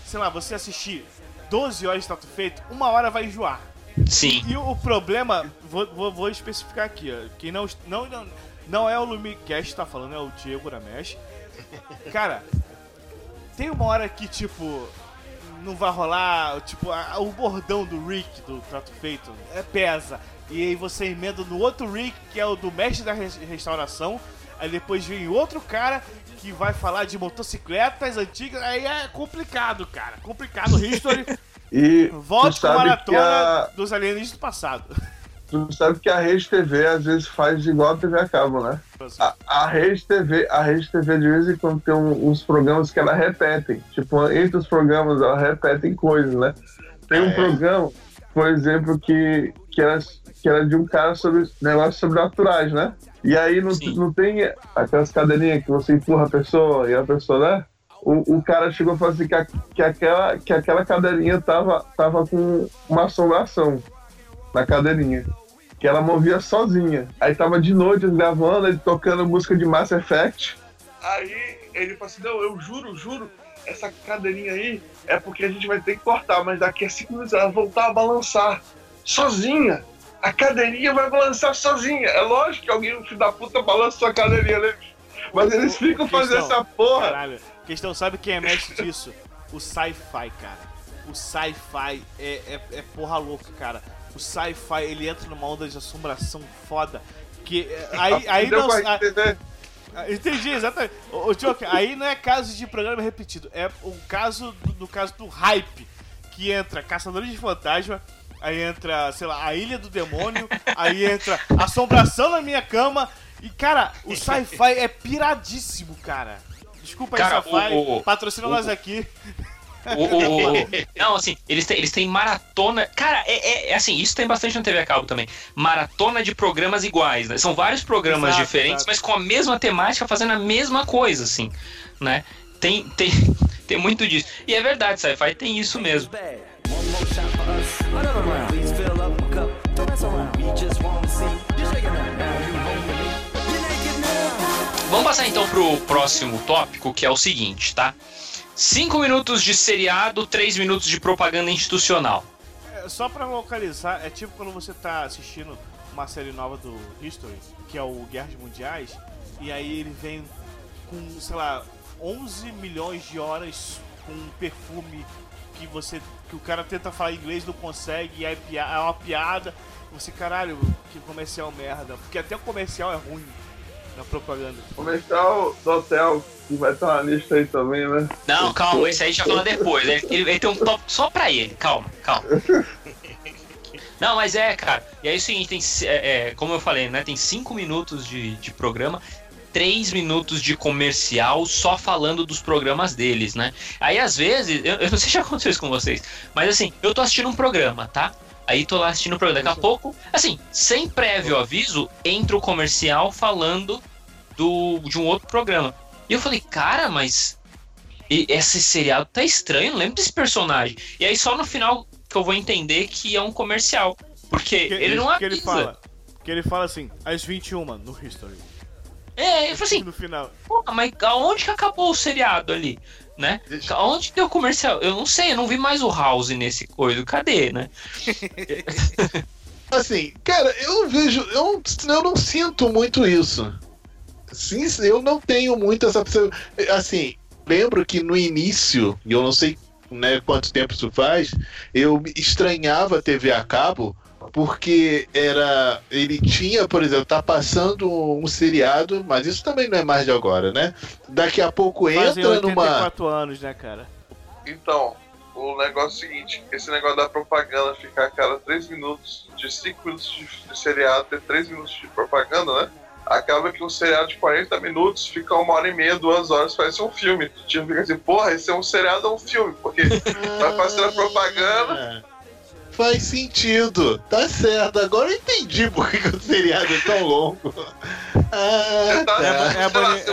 sei lá, você assistir 12 horas de trato feito, uma hora vai enjoar. sim. E o problema, vou, vou, vou especificar aqui, ó. Quem não, não, não, não é o Lumicast que tá falando, é o Diego Ramesh. Cara, tem uma hora que, tipo, não vai rolar, tipo, a- o bordão do Rick, do Trato Feito, é pesa. E aí você emenda no outro Rick, que é o do mestre da res- restauração. Aí depois vem outro cara que vai falar de motocicletas antigas. Aí é complicado, cara. Complicado. History, E volte com a maratona a, dos alienígenas do passado. tu sabe que a Rede TV às vezes faz igual a TV a cabo, né? A, a Rede TV, a Rede TV de vez em quando tem um- uns programas que ela repetem. Tipo, entre os programas ela repetem coisas, né? Tem um é? programa, por exemplo, que, que, era, que era de um cara sobre negócios sobrenaturais, né? E aí não, Sim. não tem aquelas cadeirinhas que você empurra a pessoa e a pessoa, né? O, o cara chegou a falar assim que, a- que, aquela, que aquela cadeirinha tava, tava com uma assombração na cadeirinha. Que ela movia sozinha. Aí tava de noite gravando, ele tocando música de Mass Effect. Aí ele falou assim: Não, eu juro, juro, essa cadeirinha aí é porque a gente vai ter que cortar, mas daqui a cinco minutos ela voltar a balançar. Sozinha! A cadeirinha vai balançar sozinha. É lógico que alguém, filho da puta, balança sua cadeirinha, né? Mas eles ficam fazendo Questão. essa porra. Caralho. Questão, sabe quem é mestre disso? O sci-fi, cara. O sci-fi é, é, é porra louca, cara. O sci-fi, ele entra numa onda de assombração foda. Que é, aí, aí não. a- ah, Entendi, exatamente. Ô, ô, Joker, aí não é caso de programa repetido. É o caso do, do caso do hype. Que entra Caçadores de Fantasma. Aí entra, sei lá, a Ilha do Demônio. aí entra Assombração na Minha Cama. E, cara, o sci-fi é piradíssimo, cara. Desculpa aí, sci-fi. Patrocina o- nós aqui. O- o- o- não, assim, eles têm, eles têm maratona. Cara, é, é- é assim, isso tem bastante na TV a cabo também. Maratona de programas iguais, né? São vários programas Exato, diferentes, exato. mas com a mesma temática, fazendo a mesma coisa, assim, né? Tem, tem, tem muito disso. E é verdade, sci-fi tem isso mesmo. More shot for us. Another round. Please fill up a cup. Don't mess around. We just now. Vamos passar então pro próximo tópico, que é o seguinte, tá? Cinco minutos de seriado, três minutos de propaganda institucional. É, só pra localizar, é tipo quando você tá assistindo uma série nova do History, que é o Guerras Mundiais, e aí ele vem com, sei lá, 11 milhões de horas com um perfume que você que o cara tenta falar inglês não consegue, e aí é é uma piada. Você, caralho, que comercial merda. Porque até o comercial é ruim na propaganda. Comercial do hotel, que vai estar na lista aí também, né? Não, calma, esse aí a gente vai falar depois. Ele, ele- ele tem um top só pra ele. Calma, calma. Não, mas é, cara. E aí é o seguinte, tem, é, é, como eu falei, né? Tem cinco minutos de, de programa, três minutos de comercial só falando dos programas deles, né? Aí às vezes, eu, eu não sei se já aconteceu isso com vocês, mas assim, eu tô assistindo um programa, tá? Aí tô lá assistindo o programa. Daqui a pouco, assim, sem prévio aviso, entra o comercial falando do, de um outro programa. E eu falei, cara, mas esse seriado tá estranho, não lembro desse personagem. E aí só no final que eu vou entender que é um comercial. Porque Que, ele não que avisa. ele fala. Que ele fala assim, às 21 no History. É, eu falei assim, No final. pô, mas aonde que acabou o seriado ali? Né? Deixa- Aonde que deu o comercial? Eu não sei, eu não vi mais o House nesse coisa. Cadê, né? Assim, cara, eu não vejo. Eu não, eu não sinto muito isso. Sim, eu não tenho muito essa. Assim, lembro que no início, e eu não sei né, quanto tempo isso faz, eu estranhava a TV a cabo porque era. Ele tinha, por exemplo, tá passando um seriado, mas isso também não é mais de agora, né? Daqui a pouco Fazem entra numa. 84 anos, né, cara? Então, o negócio é o seguinte, esse negócio da propaganda ficar a cada 3 minutos, de 5 minutos de, de seriado ter 3 minutos de propaganda, né? Acaba que um seriado de 40 minutos fica uma hora e meia, duas horas, parece um filme. Tu tinha fica assim, porra, esse é um seriado ou um filme? Porque vai passando a propaganda, Ah, Faz sentido, tá certo. Agora eu entendi por que o seriado é tão longo. Ah, tá-. É,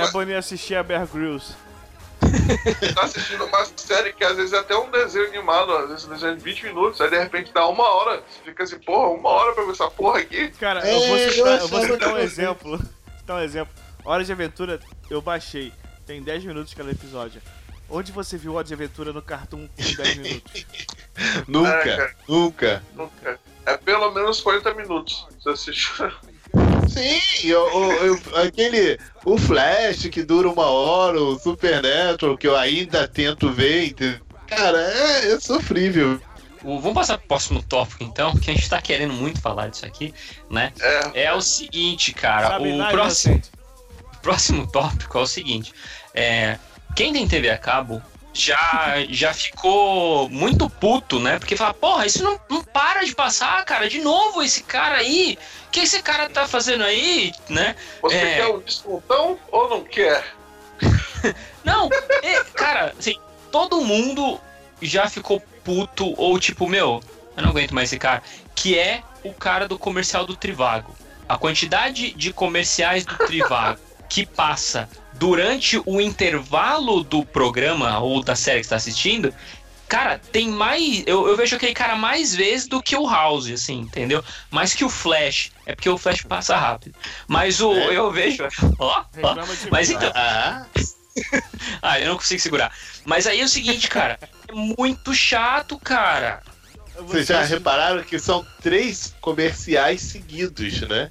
é bonito assistir a Bear Grylls. tá assistindo uma série que às vezes é até um desenho animado, às vezes um desenho de 20 minutos, aí de repente dá uma hora. Você fica assim, porra, uma hora pra ver essa porra aqui. Cara, É, eu vou citar, eu vou citar um exemplo. citar um exemplo. Hora de Aventura, eu baixei. Tem 10 minutos cada episódio. Onde você viu Hora de Aventura no Cartoon com 10 minutos? Nunca, É, nunca. Nunca. É pelo menos 40 minutos. Você assiste. Sim, o, o- o- aquele. O Flash que dura uma hora, o Supernatural que eu ainda tento ver. Cara, é, é sofrível. O- vamos passar pro próximo tópico, então, que a gente tá querendo muito falar disso aqui, né? É, É o seguinte, cara. Sabe o nada, próximo, próximo tópico é o seguinte. É, quem tem TV a cabo já, já ficou muito puto, né? Porque fala, porra, isso não, não para de passar, cara. De novo esse cara aí. O que esse cara tá fazendo aí, né? você É. quer um descontão ou não quer? Não, é, cara, assim, todo mundo já ficou puto ou tipo, meu, eu não aguento mais esse cara. Que é o cara do comercial do Trivago. A quantidade de comerciais do Trivago que passa durante o intervalo do programa ou da série que você tá assistindo, cara, tem mais. Eu, eu vejo aquele cara mais vezes do que o House, assim, entendeu? Mais que o Flash. É porque o Flash passa rápido. Mas o. É. Eu vejo. Ó, ó. Mas então. Ah, Ah, eu não consigo segurar. Mas aí é o seguinte, cara. É muito chato, cara. vocês já repararam que são três comerciais seguidos, né?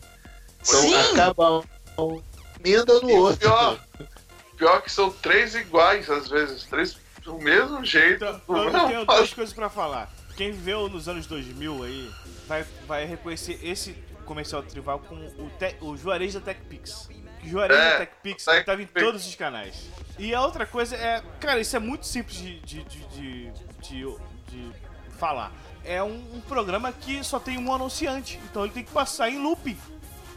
Então Sim. acaba um emenda no E o outro. pior, pior que são três iguais, às vezes. Três do mesmo jeito. Então, do eu mesmo tenho passo. duas coisas pra falar. Quem viveu nos anos 2000 aí vai, vai reconhecer esse comercial do Trival com o, te, o Juarez da TechPix. Juarez É, da TechPix TechPix. tava em todos os canais. E a outra coisa é, cara, isso é muito simples de, de, de, de, de- de falar. É um, um programa que só tem um anunciante, então ele tem que passar em loop.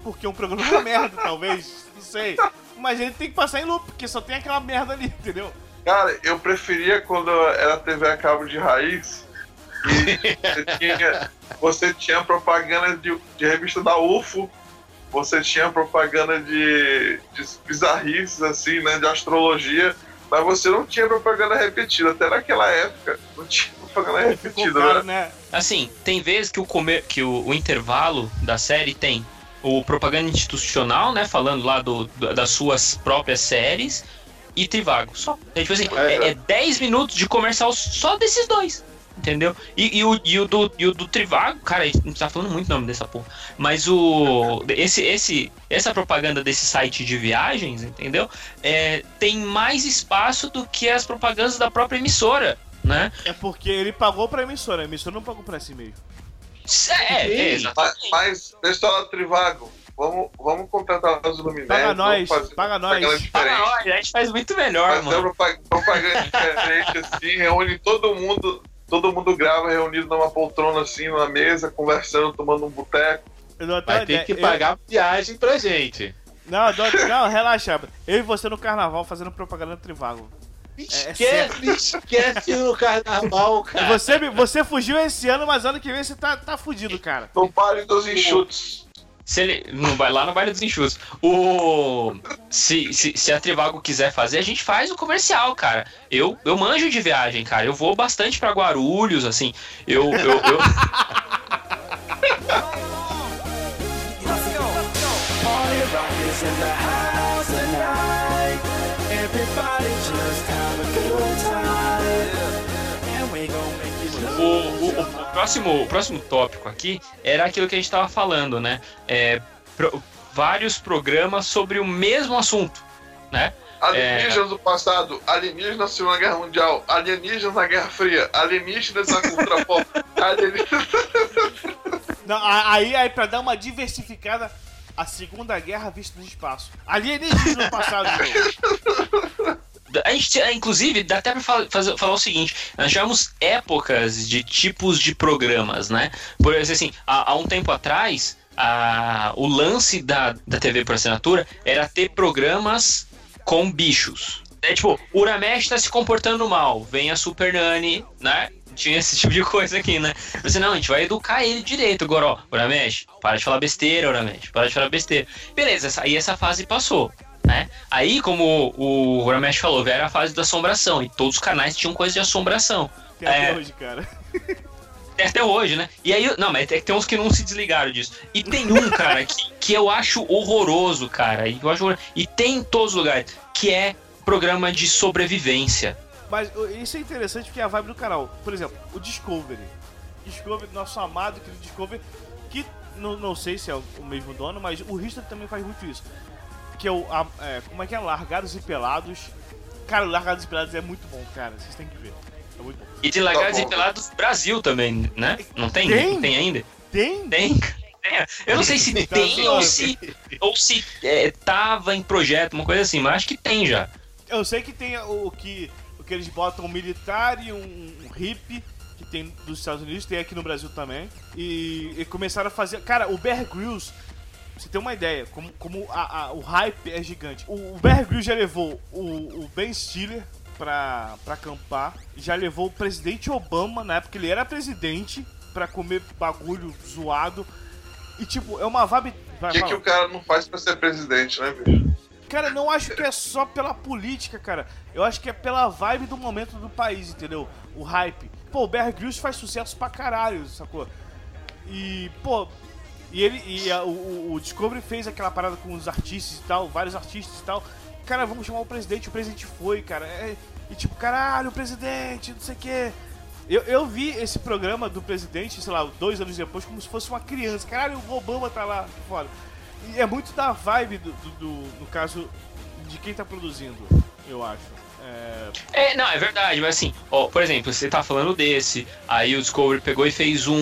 Porque é um programa uma merda, talvez, não sei. Mas ele tem que passar em loop, porque só tem aquela merda ali, entendeu? Cara, eu preferia quando era TV a cabo de raiz. E você tinha, você tinha propaganda de, de revista da UFO, você tinha propaganda de, de bizarrices, assim, né? De astrologia, mas você não tinha propaganda repetida. Até naquela época, não tinha propaganda repetida, né? né? Assim, tem vezes que o, comer, que o, o intervalo da série tem o propaganda institucional, né? Falando lá do, das suas próprias séries e Trivago. Só. É, tipo assim, É, é, é 10 minutos de comercial só desses dois. Entendeu? E, e o, e, o do, e o do Trivago, cara, a gente tá falando muito nome dessa porra. Mas o. Esse, esse, essa propaganda desse site de viagens, entendeu? É, tem mais espaço do que as propagandas da própria emissora, né? É porque ele pagou pra emissora, a emissora não pagou pra si mesmo. É, é, exatamente. Mas, mas pessoal da Trivago, vamos, vamos contratar os Luminério. Paga nós, fazer paga nós. Paga nós, a gente faz muito melhor, Fazer mano. propa- propaganda diferente, assim, reúne todo mundo, todo mundo grava reunido numa poltrona, assim, numa mesa, conversando, tomando um boteco. Eu Vai ter ideia. que Eu- pagar viagem pra gente. Não, eu dou- não, relaxa. Eu e você no carnaval fazendo propaganda Trivago. Esquece, esquece no carnaval, cara. Você, você fugiu esse ano, mas ano que vem você tá, tá fudido, cara. No baile dos enxutos. Se ele. No, ba- lá no baile dos enxutos. O. Se, se, se a Trivago quiser fazer, a gente faz o comercial, cara. Eu, eu manjo de viagem, cara. Eu vou bastante pra Guarulhos, assim. Eu. eu, eu... In the house tonight. Everybody O, o- o próximo, o próximo tópico aqui era aquilo que a gente tava falando, né? É, pro- vários programas sobre o mesmo assunto, né? Alienígenas do passado, alienígenas na Segunda Guerra Mundial, alienígenas na Guerra Fria, alienígenas na cultura pop, alienígenas... Não, aí, aí pra dar uma diversificada, a Segunda Guerra vista do espaço. Alienígenas no passado. A gente, inclusive, dá até pra falar o seguinte: nós tivemos épocas de tipos de programas, né? Por exemplo, assim, há, há um tempo atrás, a- o lance da, da TV por assinatura era ter programas com bichos. É tipo, Uramesh tá se comportando mal, vem a Super Nani, né? Tinha esse tipo de coisa aqui, né? Você, não, a gente vai educar ele direito. Agora, ó, Uramesh, para de falar besteira, Uramesh, para de falar besteira. Beleza, aí essa fase passou. Né? Aí, como o Uramesh falou, era a fase da assombração, e todos os canais tinham coisa de assombração. Tem até É. hoje, cara. É até hoje, né? E aí, não, mas tem, uns que não se desligaram disso. E tem um, cara, que, que eu acho horroroso, cara. E, eu acho, horror- e tem em todos os lugares, que é programa de sobrevivência. Mas isso é interessante porque é a vibe do canal. Por exemplo, o Discovery. Discovery, nosso amado querido Discovery, que não, não sei se é o, mesmo dono, mas o History também faz muito isso. Que é o. a- é, como é que é? Largados e Pelados. Cara, o Largados e Pelados é muito bom, cara. Vocês têm que ver. É muito bom. E de Lagados Tá e. Pelados Brasil também, né? Não tem? Tem? Tem ainda? Tem? Tem. Tem. Eu não sei se Tá tem ou zoando. se, ou se é, tava em projeto, uma coisa assim, mas acho que tem já. Eu sei que tem o que, o que eles botam um militar e um, um hippie, que tem dos Estados Unidos, tem aqui no Brasil também. E, e começaram a fazer. Cara, o Bear Grylls, pra você ter uma ideia, como, como a- a- o hype é gigante. O, o Bear Grylls já levou o, o Ben Stiller pra, pra acampar, já levou o presidente Obama, na época ele era presidente, pra comer bagulho zoado. E tipo, é uma vibe. O que, que o cara não faz pra ser presidente, né, bicho? Cara, não acho que é só pela política, cara. Eu acho que é pela vibe do momento do país, entendeu? O hype. Pô, o Bear Grylls faz sucesso pra caralho, sacou? E, pô, e ele e a- o, o Discovery fez aquela parada com os artistas e tal, vários artistas e tal. Cara, vamos chamar o presidente, o presidente foi, cara. É- e tipo, caralho, o presidente, não sei o quê. Eu, eu vi esse programa do presidente, sei lá, dois anos depois, como se fosse uma criança. Caralho, o Obama tá lá, foda. E é muito da vibe do, do, do- no caso, de quem tá produzindo, eu acho. É, É, não, é verdade, mas assim, ó, por exemplo, você tá falando desse, aí o Discovery pegou e fez um,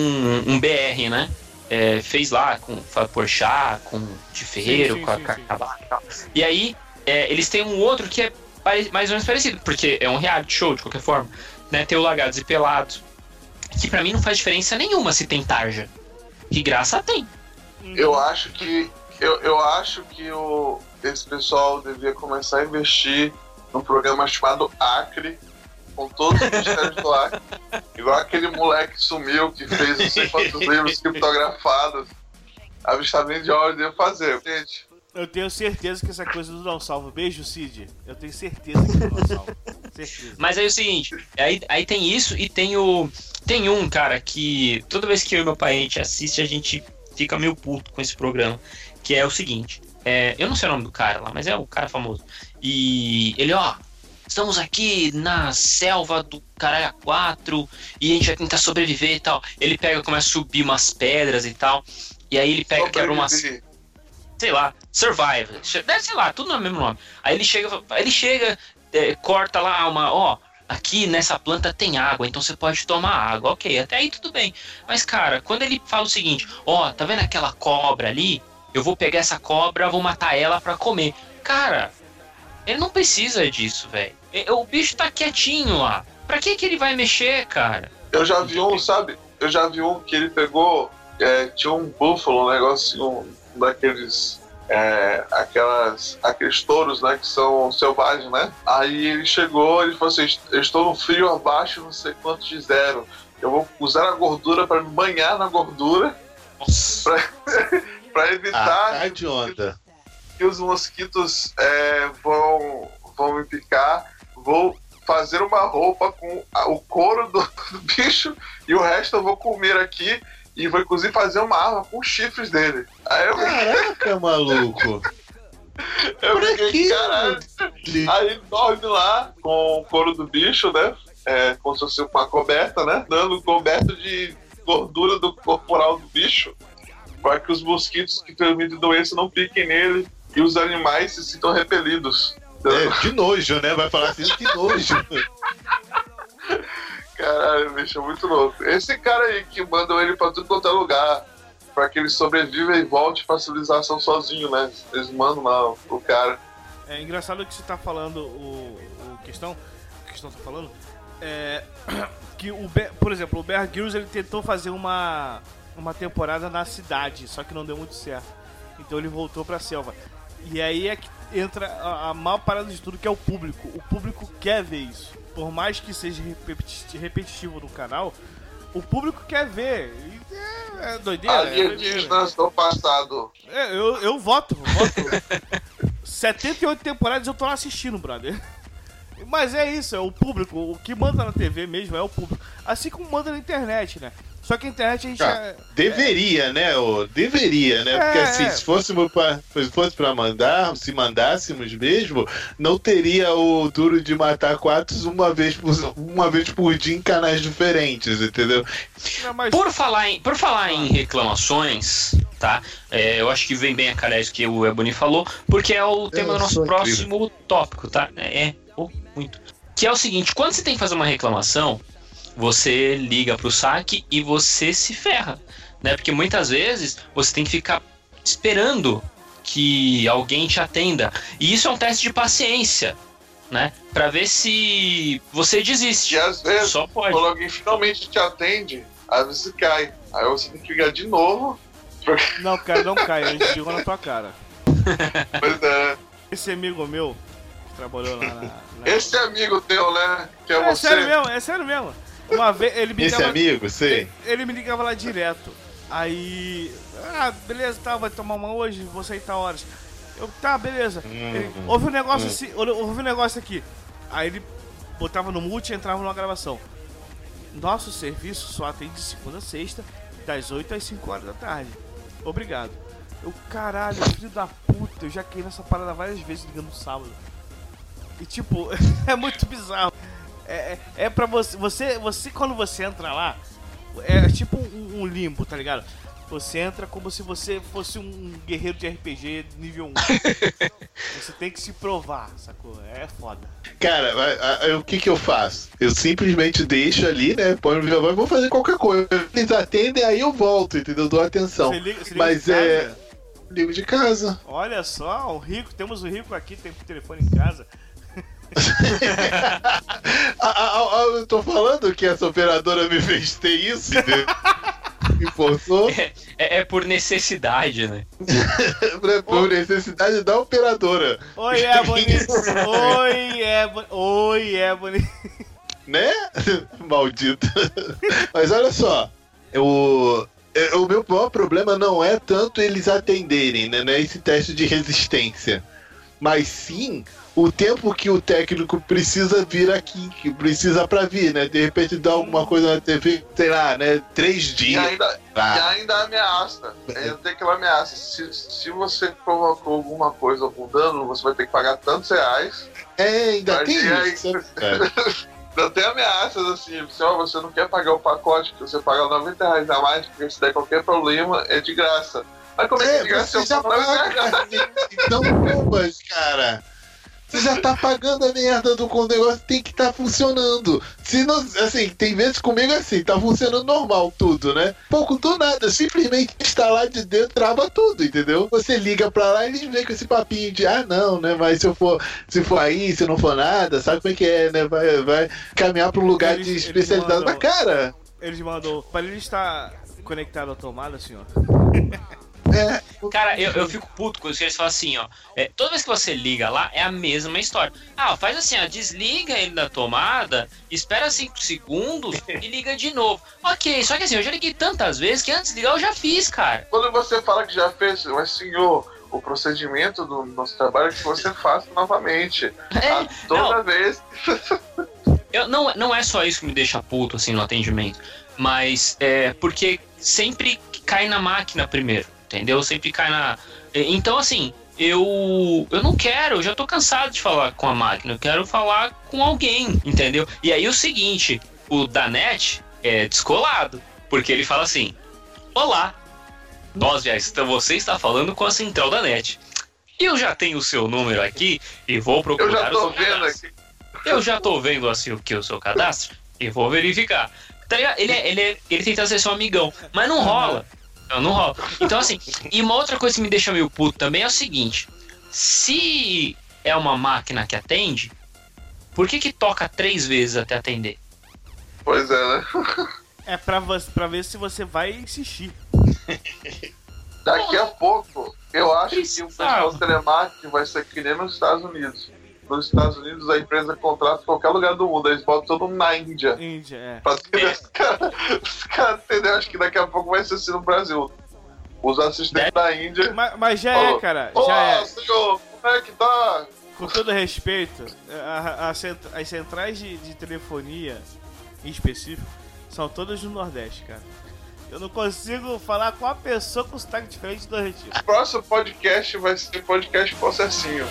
um BR, né? É, fez lá com Fábio Porchat, com de Ferreiro, sim, com a sim, Carnaval e tal. E aí, é, eles têm um outro que é mais ou menos parecido, porque é um reality show, de qualquer forma. Né? Tem o Largados e Pelados, que pra mim não faz diferença nenhuma se tem tarja. Que graça tem. Eu acho que. Eu, eu acho que o, esse pessoal devia começar a investir num programa chamado Acre, com todos os mistérios do Acre. Igual aquele moleque que sumiu, que fez não sei quantos livros criptografados. Avistamento de hora deve fazer. Gente, Eu tenho certeza que essa coisa do não salvo. Beijo, Cid. Eu tenho certeza que é do não salvo. certeza. Mas aí é o seguinte, aí, aí tem isso e tem o. Tem um, cara, que toda vez que eu e meu pai a gente assiste, a gente fica meio puto com esse programa. Que é o seguinte. é, eu não sei o nome do cara lá, mas é o cara famoso. E ele, ó, estamos aqui na selva do caralho 4 e a gente vai tentar sobreviver e tal. Ele pega, começa a subir umas pedras e tal. E aí ele pega, quebra umas sei lá, Survivor, deve sei lá, tudo no mesmo nome. Aí ele chega, ele chega, é, corta lá uma, ó, aqui nessa planta tem água, então você pode tomar água, ok, até aí tudo bem. Mas cara, quando ele fala o seguinte, ó, tá vendo aquela cobra ali? Eu vou pegar essa cobra, vou matar ela pra comer. Cara, ele não precisa disso, velho. O bicho tá quietinho lá. Pra que que ele vai mexer, cara? Eu já vi um, sabe? Eu já vi um que ele pegou. é, tinha um búfalo, um negócio, um daqueles. é, aquelas, aqueles touros, né, que são selvagens, né? Aí ele chegou, ele falou assim: Eu estou no frio abaixo, não sei quanto de zero. Eu vou usar a gordura para me banhar na gordura Nossa. para evitar Ah, tá de onda. Que os mosquitos é, vão, vão me picar. Vou fazer uma roupa com o couro do, do bicho e o resto eu vou comer aqui e vou inclusive fazer uma arma com os chifres dele. Aí eu, Caraca, maluco. eu Pra fiquei, quê? caralho. Aí dorme lá com o couro do bicho, né? É, como se fosse uma coberta, né? Dando coberto de gordura do corporal do bicho para que os mosquitos que transmitem doença não piquem nele e os animais se sintam repelidos. É, de nojo, né? Vai falar assim, que nojo. Caralho, bicho, é muito louco. Esse cara aí que mandam ele pra tudo quanto é lugar. pra que ele sobreviva e volte pra civilização sozinho, né? Eles mandam lá o cara. É engraçado que você tá falando o, o questão, o questão tá falando, é que o Be- por exemplo, o Bear Grylls ele tentou fazer uma uma temporada na cidade, só que não deu muito certo. Então ele voltou pra selva. E aí é que entra a, a maior parada de tudo que é o público. O público quer ver isso. Por mais que seja repeti- repetitivo no canal, o público quer ver. E é, é doideira, é doideira. Alienígenas do passado. É, eu, eu voto, voto. 78 temporadas eu tô lá assistindo, brother. Mas é isso, é o público. O que manda na TV mesmo é o público. Assim como manda na internet, né? Só que a internet a gente. Ah, é- Deveria, né? ô? Deveria, né? Porque É, assim, é. se fôssemos pra, se fosse pra mandar, se mandássemos mesmo, não teria o duro de matar quatro uma vez por, uma vez por dia em canais diferentes, entendeu? Não, mas- Por falar em, por falar em reclamações, tá? É, eu acho que vem bem a calhar isso que o Ebony falou, porque é o tema do nosso próximo tópico, tá? É, é, oh, muito. Que é o seguinte, quando você tem que fazer uma reclamação, você liga pro saque e você se ferra, né? Porque muitas vezes você tem que ficar esperando que alguém te atenda. E isso é um teste de paciência, né? Pra ver se você desiste. E às vezes, Só pode. quando alguém finalmente te atende, às vezes você cai. Aí você tem que ligar de novo. Porque, Não, cara, não cai, a gente ligou na tua cara. pois é. Esse amigo meu, que trabalhou lá na. na- Esse amigo teu, né? Que é, É você. sério mesmo, é sério mesmo. Uma vez ele me Esse ligava- amigo, sei. Ele me ligava lá direto. Aí. Ah, beleza, tá, vai tomar uma hoje, vou sair tal horas. Eu, tá, beleza. Ele, houve um negócio assim, houve um negócio aqui. Aí ele botava no mute e entrava numa gravação. Nosso serviço só atende de segunda a sexta, das 8 às 5 horas da tarde. Obrigado. Eu, caralho, filho da puta, eu já caí nessa parada várias vezes ligando no sábado. E tipo, é muito bizarro. É, é, é pra você, você. Você, quando você entra lá, é tipo um, um limbo, tá ligado? Você entra como se você fosse um guerreiro de RPG nível 1. você tem que se provar, sacou? É foda. Cara, a- a- o que que eu faço? Eu simplesmente deixo ali, né? Põe no viva voz, vou fazer qualquer coisa. Eles atendem, aí eu volto, entendeu? Dou atenção. Você liga, você liga Mas é. Ligo de casa. Olha só, o rico, temos o rico aqui, tem telefone em casa. Eu tô falando que essa operadora me fez ter isso, entendeu? Me forçou É, é por necessidade, né? pra- por necessidade da operadora, Oi, Ebony! Oi, Ebony! Oi, Ebony! né? Maldito. Mas olha só, eu, é, o meu maior problema não é tanto eles atenderem, né? Não é esse teste de resistência. Mas sim o tempo que o técnico precisa vir aqui, que precisa pra vir, né? De repente dá alguma coisa na TV, sei lá, né? Três E dias. ainda, e Ah, ainda ameaça. Ainda tem aquela ameaça. Se, se você provocou alguma coisa, algum dano, você vai ter que pagar tantos reais. é, ainda tem e aí? isso. É. Ainda tem ameaças assim. Se ó, você não quer pagar o pacote, que você paga 90 reais a mais, porque se der qualquer problema, é de graça. Mas como é que é de É, graça? você já Eu falo, "Não, paga, então bombas, cara. Você já tá pagando a merda do o negócio tem que estar funcionando. Se não, assim, tem vezes comigo assim, tá funcionando normal tudo, né? Pouco do nada, simplesmente instalar de dentro trava tudo, entendeu? Você liga pra lá e eles vêm com esse papinho de ah não, né? Mas se eu for, se for aí, se não for nada, sabe como é que é, né? Vai, vai caminhar pra um lugar Eles- de especialidade. mandam- Mas cara, Eles mandou. Para ele estar conectado à tomada, senhor. é. Cara, eu, eu fico puto que eles falam assim, ó. é, toda vez que você liga lá, é a mesma história. Ah, faz assim, ó, desliga ele da tomada, espera 5 segundos e liga de novo. Ok, só que assim, eu já liguei tantas vezes que antes de ligar eu já fiz, cara. Quando você fala que já fez, mas senhor, o procedimento do nosso trabalho é que você faça novamente. É, A toda vez. Eu, não, não é só isso que me deixa puto, assim, no atendimento. Mas é porque sempre cai na máquina primeiro, entendeu? Sempre cai na. Então, assim, eu. Eu não quero, eu já tô cansado de falar com a máquina, eu quero falar com alguém, entendeu? E aí o seguinte, o Danete é descolado, porque ele fala assim: Olá, nós já estamos, você está falando com a central da NET. Eu já tenho o seu número aqui e vou procurar o seu cadastro. aqui. Eu já tô vendo assim o que o seu cadastro e vou verificar. Tá ligado? Ele, é- ele, é- ele tenta ser seu amigão, mas não rola. Não, não rola. Então, assim, e uma outra coisa que me deixa meio puto também é o seguinte: se é uma máquina que atende, por que que toca três vezes até atender? Pois é, né? É pra, vo- pra ver se você vai insistir. Daqui a pouco, eu acho que o pessoal telemarketing vai ser que nem nos Estados Unidos. Nos Estados Unidos, a empresa contrata qualquer lugar do mundo. Eles botam todo mundo na Índia. Índia, é. Pra ter os caras, os caras, entendeu? Acho que daqui a pouco vai ser assim no Brasil. Os assistentes da Índia. Mas, mas já Falou. é, cara. Já é. senhor, como é que tá? Com todo respeito, a- a as centrais de, de telefonia, em específico, são todas do Nordeste, cara. Eu não consigo falar com uma pessoa com sotaque diferente do Nordeste. O próximo podcast vai ser podcast processinho.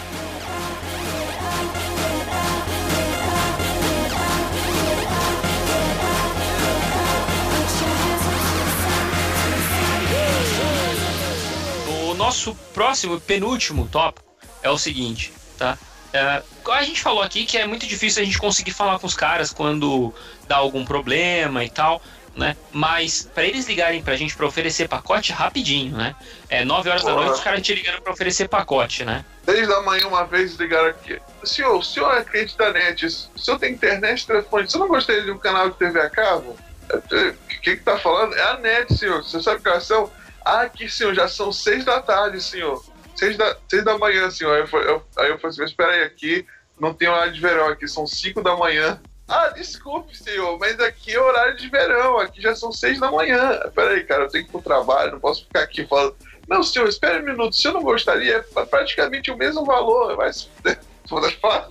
Nosso próximo, penúltimo tópico é o seguinte, tá? É, a gente falou aqui que é muito difícil a gente conseguir falar com os caras quando dá algum problema e tal, né? Mas para eles ligarem pra gente pra oferecer pacote rapidinho, né? É 9 horas da noite os caras te ligando pra oferecer pacote, né? Desde a manhã, uma vez, ligaram aqui. Senhor, o senhor é cliente da NET, o senhor tem internet, telefone, você não gostaria de um canal de TV a cabo? É, O que que tá falando? É a NET, senhor. Você sabe que horas são? Ah, aqui, senhor, já são seis da tarde, senhor. Seis da, seis da manhã, senhor. Aí eu, falei- eu, aí eu falei assim, espera aí, aqui não tem horário de verão, aqui são cinco da manhã. Ah, desculpe, senhor, mas aqui é horário de verão, aqui já são seis da manhã. Pera aí, cara, eu tenho que ir pro trabalho, não posso ficar aqui falando. Não, senhor, espere um minuto. Se eu não gostaria, é praticamente o mesmo valor. Foda falar.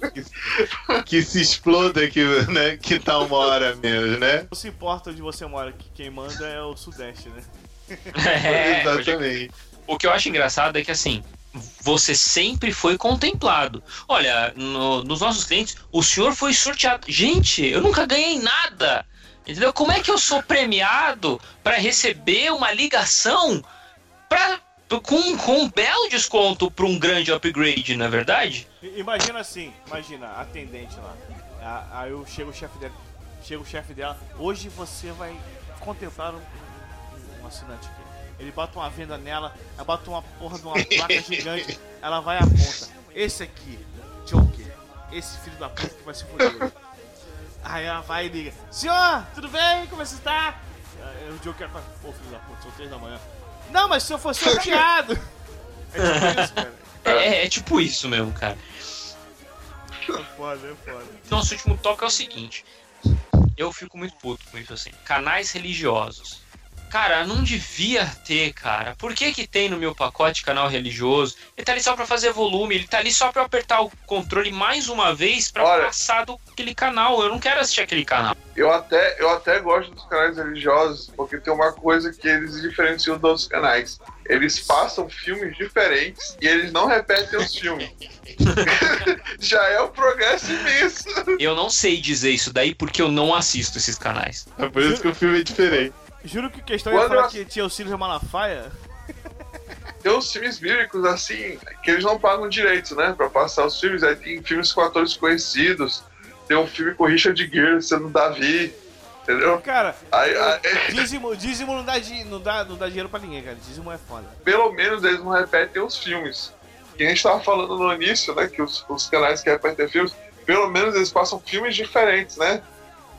Que se exploda que, né, que tá uma hora menos, né? Não se importa onde você mora, que quem manda é o Sudeste, né? É, Exatamente. O que eu acho engraçado é que assim, você sempre foi contemplado. Olha, no- nos nossos clientes, o senhor foi sorteado. Gente, eu nunca ganhei nada. Entendeu? Como é que eu sou premiado para receber uma ligação pra, com, com um belo desconto para um grande upgrade, não é verdade? Imagina assim, imagina, atendente lá. Aí eu chego o chefe dela, chega o chefe dela, hoje você vai contemplar um, um- assinante aqui. Ele bota uma venda nela, ela bota uma porra de uma placa gigante, ela vai e aponta. Esse aqui, Joker, esse filho da puta que vai se fuder. Aí ela vai e liga, senhor, tudo bem? Como você está? Aí o Joker fala, pô filho da puta, são três da manhã. Não, mas se eu fosse sorteado. É tipo isso, cara. É, é tipo isso mesmo, cara. É foda, é foda. Nosso último toque é o seguinte. Eu fico muito puto com isso assim. Canais religiosos. Cara, não devia ter, cara. Por que que tem no meu pacote canal religioso? Ele tá ali só pra fazer volume, ele tá ali só pra eu apertar o controle mais uma vez pra Olha. passar do aquele canal. Eu não quero assistir aquele canal. Eu até, eu até gosto dos canais religiosos, porque tem uma coisa que eles diferenciam dos outros canais. Eles passam filmes diferentes e eles não repetem os filmes. Já é um progresso imenso. Eu não sei dizer isso daí porque eu não assisto esses canais. É por isso que o filme é diferente. Juro que questão ia Quando falar eu- que tinha o Sirius Malafaia. Tem uns filmes bíblicos, assim, que eles não pagam direitos, né? Pra passar os filmes. Aí tem filmes com atores conhecidos. Tem um filme com Richard Gere sendo Davi. Entendeu? Cara, Aí, aí, dízimo, dízimo não, dá, não, dá, não dá dinheiro pra ninguém, cara. Dízimo é foda. pelo menos eles não repetem os filmes. Que a gente tava falando no início, né? Que os, os canais que repetem filmes, pelo menos eles passam filmes diferentes, né?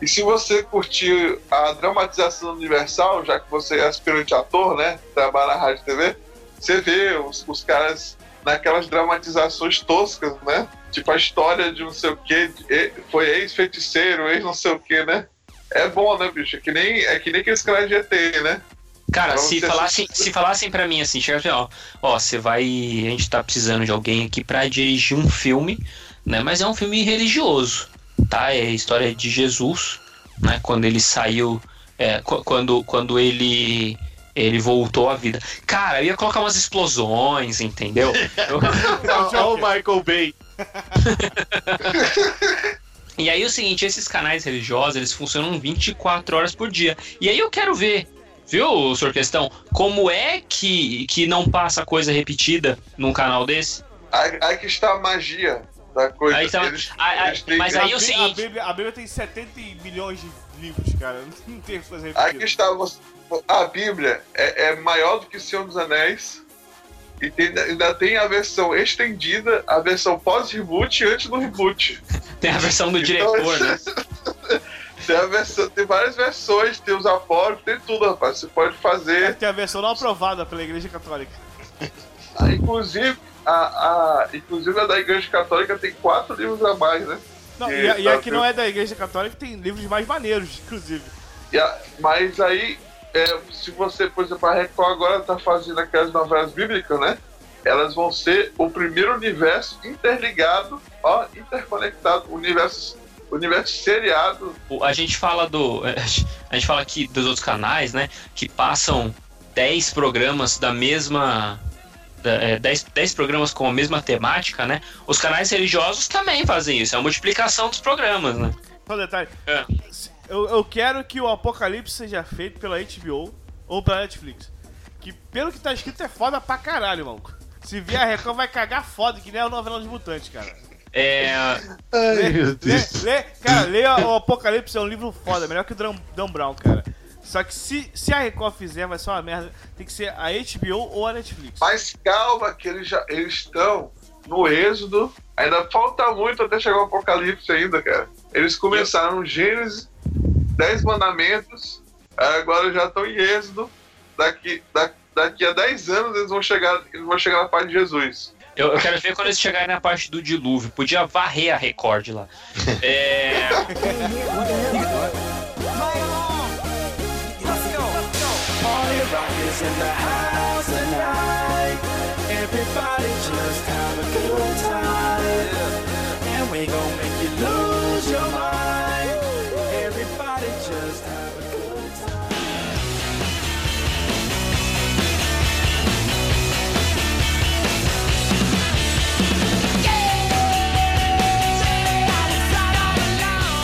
E se você curtir a dramatização universal, já que você é aspirante ator, né? Trabalha na rádio e TV, você vê os, os caras naquelas dramatizações toscas, né? Tipo a história de não sei o que, foi ex-feiticeiro, ex não sei o que, né? É bom, né, bicho? É que nem, é que nem aqueles canais de ET, né? Cara, Então, se falassem, assiste- se falassem pra mim assim, chega assim, ó, ó, você vai, a gente tá precisando de alguém aqui pra dirigir um filme, né? Mas é um filme religioso, tá? É a história de Jesus, né? Quando ele saiu, é, qu- quando, quando ele ele voltou à vida. Cara, eu ia colocar umas explosões, entendeu? Eu- Olha o Michael Bay. E aí é o seguinte, esses canais religiosos, eles funcionam 24 horas por dia. E aí eu quero ver, viu, senhor questão, como é que, que não passa coisa repetida num canal desse? Aí, aí que está a magia. Da coisa. Aí, então, eles, a- a- eles têm mas que- aí é o a, Bí- a, seguinte- Bíblia, a Bíblia tem 70 milhões de livros, cara. Não tem coisa Aqui repetida. está você- a Bíblia é, é maior do que o Senhor dos Anéis e tem- ainda tem a versão estendida, a versão pós-reboot e antes do reboot. Tem a versão do Então, diretor, né? Tem, a versão, tem várias versões, tem os apócrifos, tem tudo, rapaz. Você pode fazer. Tem a versão não aprovada pela Igreja Católica. Ah, inclusive, a, a, inclusive a da Igreja Católica tem quatro livros a mais, né? Não, e, a- e a que tá, não é da Igreja Católica tem livros mais maneiros, inclusive. E a- mas aí, é, se você, por exemplo, a Record agora tá fazendo aquelas novelas bíblicas, né? Elas vão ser o primeiro universo interligado, ó, interconectado, universo, universo seriado. A gente fala do. A gente fala aqui dos outros canais, né? Que passam 10 programas da mesma. Da- é, 10, 10 programas com a mesma temática, né? Os canais religiosos também fazem isso. É a multiplicação dos programas, né? Só um detalhe. É. Eu, eu quero que o Apocalipse seja feito pela HBO ou pela Netflix. Que pelo que tá escrito é foda pra caralho, mano. Se vier a Record vai cagar foda, que nem a novela dos mutantes, cara. É, Ai, meu Lê, Deus. lê, cara, lê o Apocalipse é um livro foda, melhor que o Dan, Dan Brown, cara. Só que se, se a Record fizer, vai ser uma merda. Tem que ser a HBO ou a Netflix. Mas calma, que eles já eles estão no êxodo. Ainda falta muito até chegar o Apocalipse ainda, cara. Eles começaram Gênesis, Dez Mandamentos, agora já estão em êxodo. Daqui, da- daqui a 10 anos eles vão chegar, eles vão chegar na parte de Jesus. eu, eu quero ver quando eles chegarem na parte do dilúvio. Podia varrer a Record lá. É, is in the house tonight. Everybody just have a good time. And we gon' make you lose your mind. Everybody just have a good time.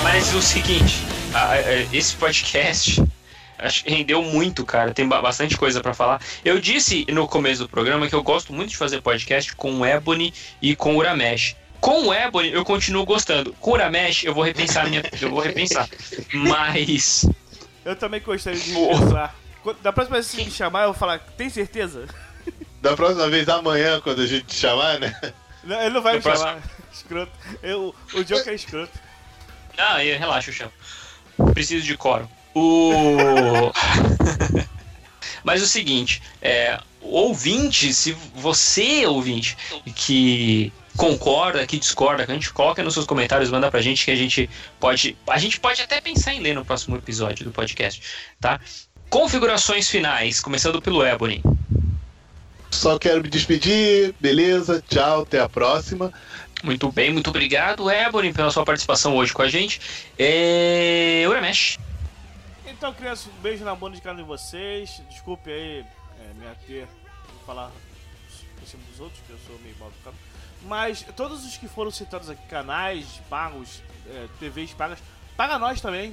Mas o seguinte, esse podcast acho que rendeu muito, cara. Tem ba- bastante coisa pra falar. Eu disse no começo do programa que eu gosto muito de fazer podcast com o Ebony e com o Uramesh. Com o Ebony eu continuo gostando. Com o Uramesh eu vou repensar a minha, eu vou repensar. Mas Eu também gostaria de pensar. Da próxima vez que você me chamar, eu vou falar, tem certeza? Da próxima vez, amanhã, quando a gente te chamar, né? Não, ele não vai No me próximo- chamar. Escroto. Eu, o Joker é escroto. não, aí, relaxa, eu chamo. Preciso de coro. O Mas o seguinte, é, ouvinte, se você ouvinte que concorda, que discorda, que a gente coloca nos seus comentários, manda pra gente que a gente pode, a gente pode até pensar em ler no próximo episódio do podcast, tá? Configurações finais, começando pelo Ebony. Só quero me despedir, beleza? Tchau, até a próxima. Muito bem, muito obrigado, Ebony, pela sua participação hoje com a gente. É... Uramesh. Então, crianças, um beijo na bunda de cada um de vocês. Desculpe aí é, me ater em falar por cima dos outros, que eu sou meio mal educado. Mas todos os que foram citados aqui, canais pagos, é, TVs pagas, paga nós também.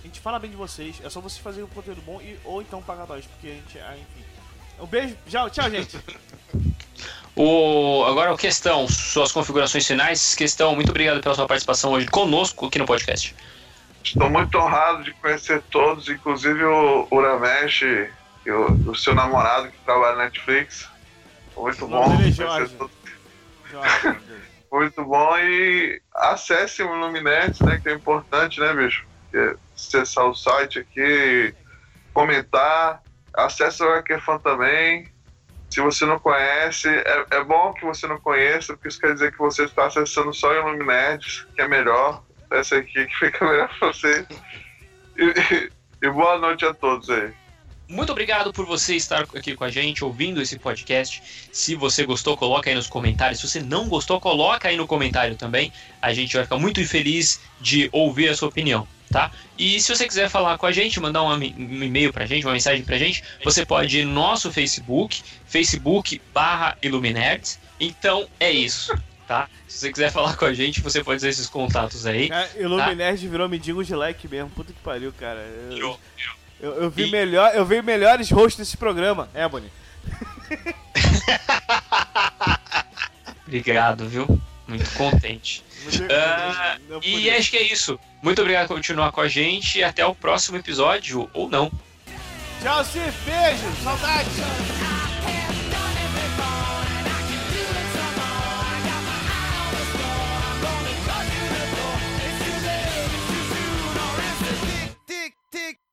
A gente fala bem de vocês. É só vocês fazerem um conteúdo bom e, ou então paga nós, porque a gente. ah, enfim. Um beijo, tchau, tchau, gente. O... Agora, Questão, suas configurações finais. Questão, muito obrigado pela sua participação hoje conosco aqui no podcast. Estou muito honrado de conhecer todos, inclusive o Uramesh, o, o seu namorado que trabalha na Netflix. Muito bom. é conhecer Jorge. todos. Jorge. Muito bom e acesse o Luminet, né? Que é importante, né, bicho? É acessar o site aqui, comentar, acesse o Hacker também. Se você não conhece, é, é bom que você não conheça, porque isso quer dizer que você está acessando só o Illuminati, que é melhor. Essa aqui que fica melhor pra você. E, e boa noite a todos aí. Muito obrigado por você estar aqui com a gente, ouvindo esse podcast. Se você gostou, coloca aí nos comentários. Se você não gostou, coloca aí no comentário também. A gente vai ficar muito feliz de ouvir a sua opinião, tá? E se você quiser falar com a gente, mandar um e-mail pra gente, uma mensagem pra gente, você pode ir no nosso Facebook, Facebook barra. Então é isso, tá? Se você quiser falar com a gente, você pode usar esses contatos aí. Cara, Tá. Illuminerd virou mendigo de like mesmo. Puta que pariu, cara. Eu, eu, eu vi E- melhor, eu vi melhores hosts desse programa, Ebony. Obrigado, viu? Muito contente. Muito- Ah, não e podia. acho que é isso. Muito obrigado por continuar com a gente e até o próximo episódio, ou não. Tchau, Cif. Beijo. Saudades.